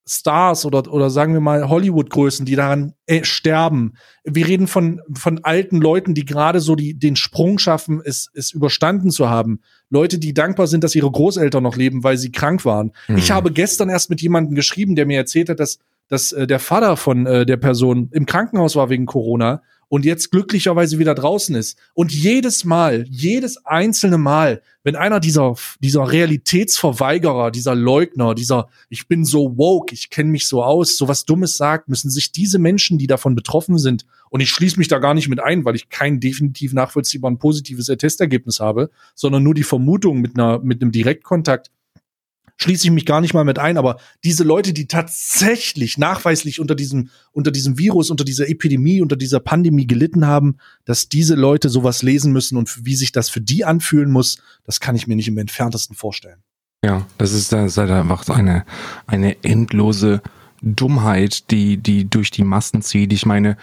Stars oder, oder sagen wir mal Hollywood-Größen, die daran äh, sterben. Wir reden von, von alten Leuten, die gerade so die, den Sprung schaffen, es, es überstanden zu haben. Leute, die dankbar sind, dass ihre Großeltern noch leben, weil sie krank waren. Mhm. Ich habe gestern erst mit jemandem geschrieben, der mir erzählt hat, dass, dass äh, der Vater von äh, der Person im Krankenhaus war wegen Corona und jetzt glücklicherweise wieder draußen ist. Und jedes Mal, jedes einzelne Mal, wenn einer dieser, dieser Realitätsverweigerer, dieser Leugner, dieser ich bin so woke, ich kenne mich so aus, so was Dummes sagt, müssen sich diese Menschen, die davon betroffen sind, und ich schließe mich da gar nicht mit ein, weil ich kein definitiv nachvollziehbar positives Testergebnis habe, sondern nur die Vermutung mit einer, mit einem Direktkontakt, schließe ich mich gar nicht mal mit ein, aber diese Leute, die tatsächlich nachweislich unter diesem, unter diesem Virus, unter dieser Epidemie, unter dieser Pandemie gelitten haben, dass diese Leute sowas lesen müssen und wie sich das für die anfühlen muss, das kann ich mir nicht im entferntesten vorstellen. Ja, das ist, das ist halt einfach eine, eine endlose Dummheit, die, die durch die Massen zieht. Ich meine,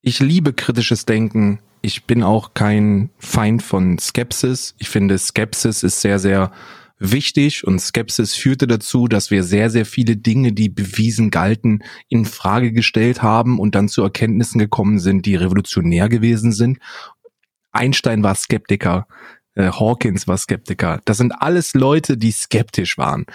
ich liebe kritisches Denken. Ich bin auch kein Feind von Skepsis. Ich finde, Skepsis ist sehr, sehr wichtig und Skepsis führte dazu, dass wir sehr, sehr viele Dinge, die bewiesen galten, in Frage gestellt haben und dann zu Erkenntnissen gekommen sind, die revolutionär gewesen sind. Einstein war Skeptiker, äh, Hawkins war Skeptiker. Das sind alles Leute, die skeptisch waren.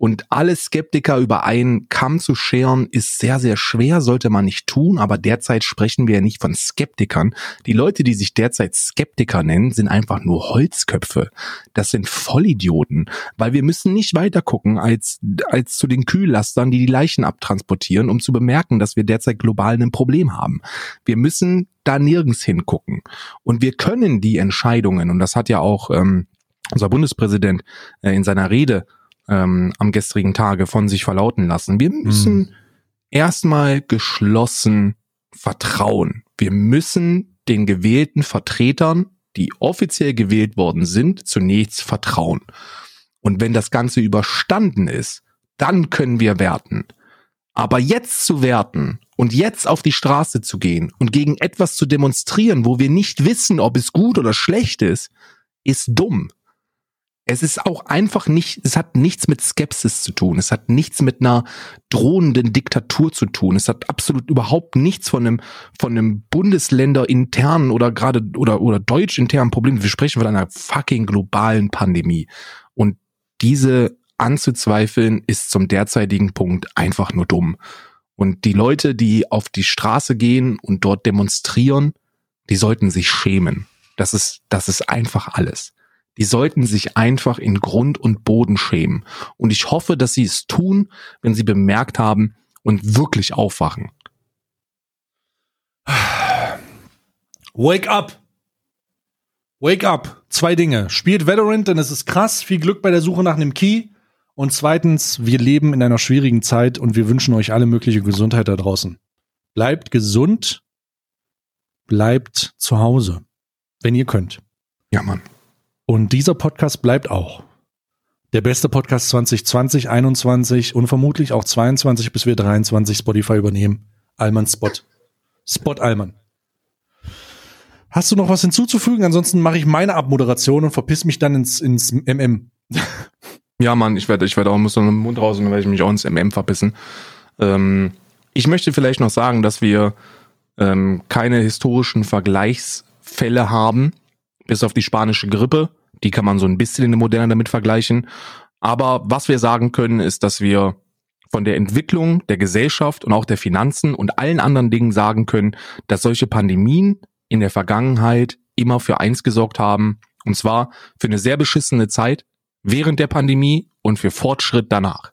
Und alle Skeptiker über einen Kamm zu scheren, ist sehr, sehr schwer, sollte man nicht tun, aber derzeit sprechen wir ja nicht von Skeptikern. Die Leute, die sich derzeit Skeptiker nennen, sind einfach nur Holzköpfe. Das sind Vollidioten, weil wir müssen nicht weiter gucken als, als zu den Kühllastern, die die Leichen abtransportieren, um zu bemerken, dass wir derzeit global ein Problem haben. Wir müssen da nirgends hingucken. Und wir können die Entscheidungen, und das hat ja auch ähm, unser Bundespräsident äh, in seiner Rede ähm, am gestrigen Tage von sich verlauten lassen. Wir müssen mhm. erstmal geschlossen vertrauen. Wir müssen den gewählten Vertretern, die offiziell gewählt worden sind, zunächst vertrauen. Und wenn das Ganze überstanden ist, dann können wir werten. Aber jetzt zu werten und jetzt auf die Straße zu gehen und gegen etwas zu demonstrieren, wo wir nicht wissen, ob es gut oder schlecht ist, ist dumm es ist auch einfach nicht, es hat nichts mit Skepsis zu tun. Es hat nichts mit einer drohenden Diktatur zu tun. Es hat absolut überhaupt nichts von einem, von einem Bundesländer internen oder gerade, oder, oder deutsch internen Problem. Wir sprechen von einer fucking globalen Pandemie. Und diese anzuzweifeln ist zum derzeitigen Punkt einfach nur dumm. Und die Leute, die auf die Straße gehen und dort demonstrieren, die sollten sich schämen. Das ist, das ist einfach alles die sollten sich einfach in Grund und Boden schämen. Und ich hoffe, dass sie es tun, wenn sie bemerkt haben und wirklich aufwachen. Wake up! Wake up! Zwei Dinge. Spielt Valorant, denn es ist krass. Viel Glück bei der Suche nach einem Key. Und zweitens, wir leben in einer schwierigen Zeit und wir wünschen euch alle mögliche Gesundheit da draußen. Bleibt gesund. Bleibt zu Hause. Wenn ihr könnt. Ja, Mann. Und dieser Podcast bleibt auch. Der beste Podcast 2020, 21 und vermutlich auch 22 bis wir 23 Spotify übernehmen. Alman Spot. Spot Alman. Hast du noch was hinzuzufügen? Ansonsten mache ich meine Abmoderation und verpiss mich dann ins, ins MM. [LAUGHS] Ja, Mann, ich werde, ich werde auch, muss noch einen Mund raus und dann werde ich mich auch ins MM verpissen. Ähm, ich möchte vielleicht noch sagen, dass wir ähm, keine historischen Vergleichsfälle haben, bis auf die spanische Grippe. Die kann man so ein bisschen in der Moderne damit vergleichen. Aber was wir sagen können, ist, dass wir von der Entwicklung der Gesellschaft und auch der Finanzen und allen anderen Dingen sagen können, dass solche Pandemien in der Vergangenheit immer für eins gesorgt haben, und zwar für eine sehr beschissene Zeit während der Pandemie und für Fortschritt danach.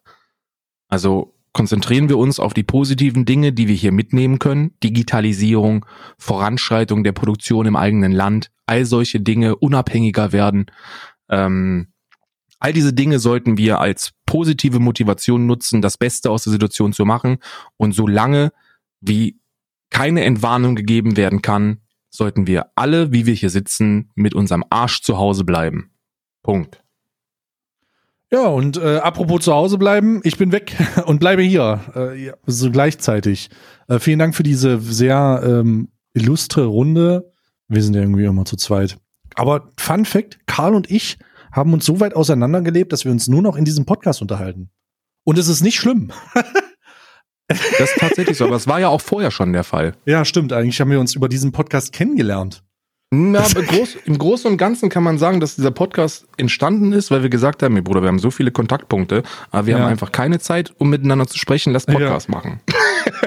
Also konzentrieren wir uns auf die positiven Dinge, die wir hier mitnehmen können. Digitalisierung, Voranschreitung der Produktion im eigenen Land, all solche Dinge unabhängiger werden. Ähm, all diese Dinge sollten wir als positive Motivation nutzen, das Beste aus der Situation zu machen. Und solange wie keine Entwarnung gegeben werden kann, sollten wir alle, wie wir hier sitzen, mit unserem Arsch zu Hause bleiben. Punkt. Ja, und äh, apropos zu Hause bleiben, ich bin weg [LAUGHS] und bleibe hier, äh, ja, so gleichzeitig. Äh, vielen Dank für diese sehr ähm, illustre Runde. Wir sind ja irgendwie immer zu zweit. Aber Fun Fact, Karl und ich haben uns so weit auseinandergelebt, dass wir uns nur noch in diesem Podcast unterhalten. Und es ist nicht schlimm. Das ist tatsächlich so, aber es war ja auch vorher schon der Fall. Ja, stimmt. Eigentlich haben wir uns über diesen Podcast kennengelernt. Na, groß, im Großen und Ganzen kann man sagen, dass dieser Podcast entstanden ist, weil wir gesagt haben, hey Bruder, wir haben so viele Kontaktpunkte, aber wir Ja. haben einfach keine Zeit, um miteinander zu sprechen. Lass Podcast machen.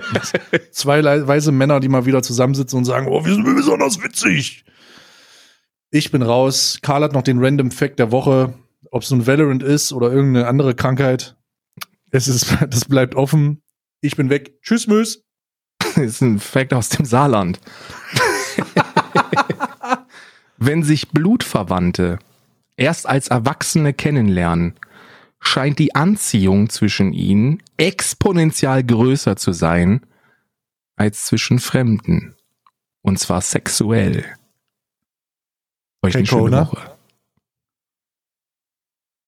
[LAUGHS] Zwei weise Männer, die mal wieder zusammensitzen und sagen, oh, wir sind besonders witzig. Ich bin raus. Karl hat noch den Random Fact der Woche. Ob es nun Valorant ist oder irgendeine andere Krankheit. Es ist, [LAUGHS] das bleibt offen. Ich bin weg. Tschüss, Mös. [LAUGHS] Das ist ein Fact aus dem Saarland. Wenn sich Blutverwandte erst als Erwachsene kennenlernen, scheint die Anziehung zwischen ihnen exponentiell größer zu sein als zwischen Fremden. Und zwar sexuell. Euch eine schöne Corona. Woche.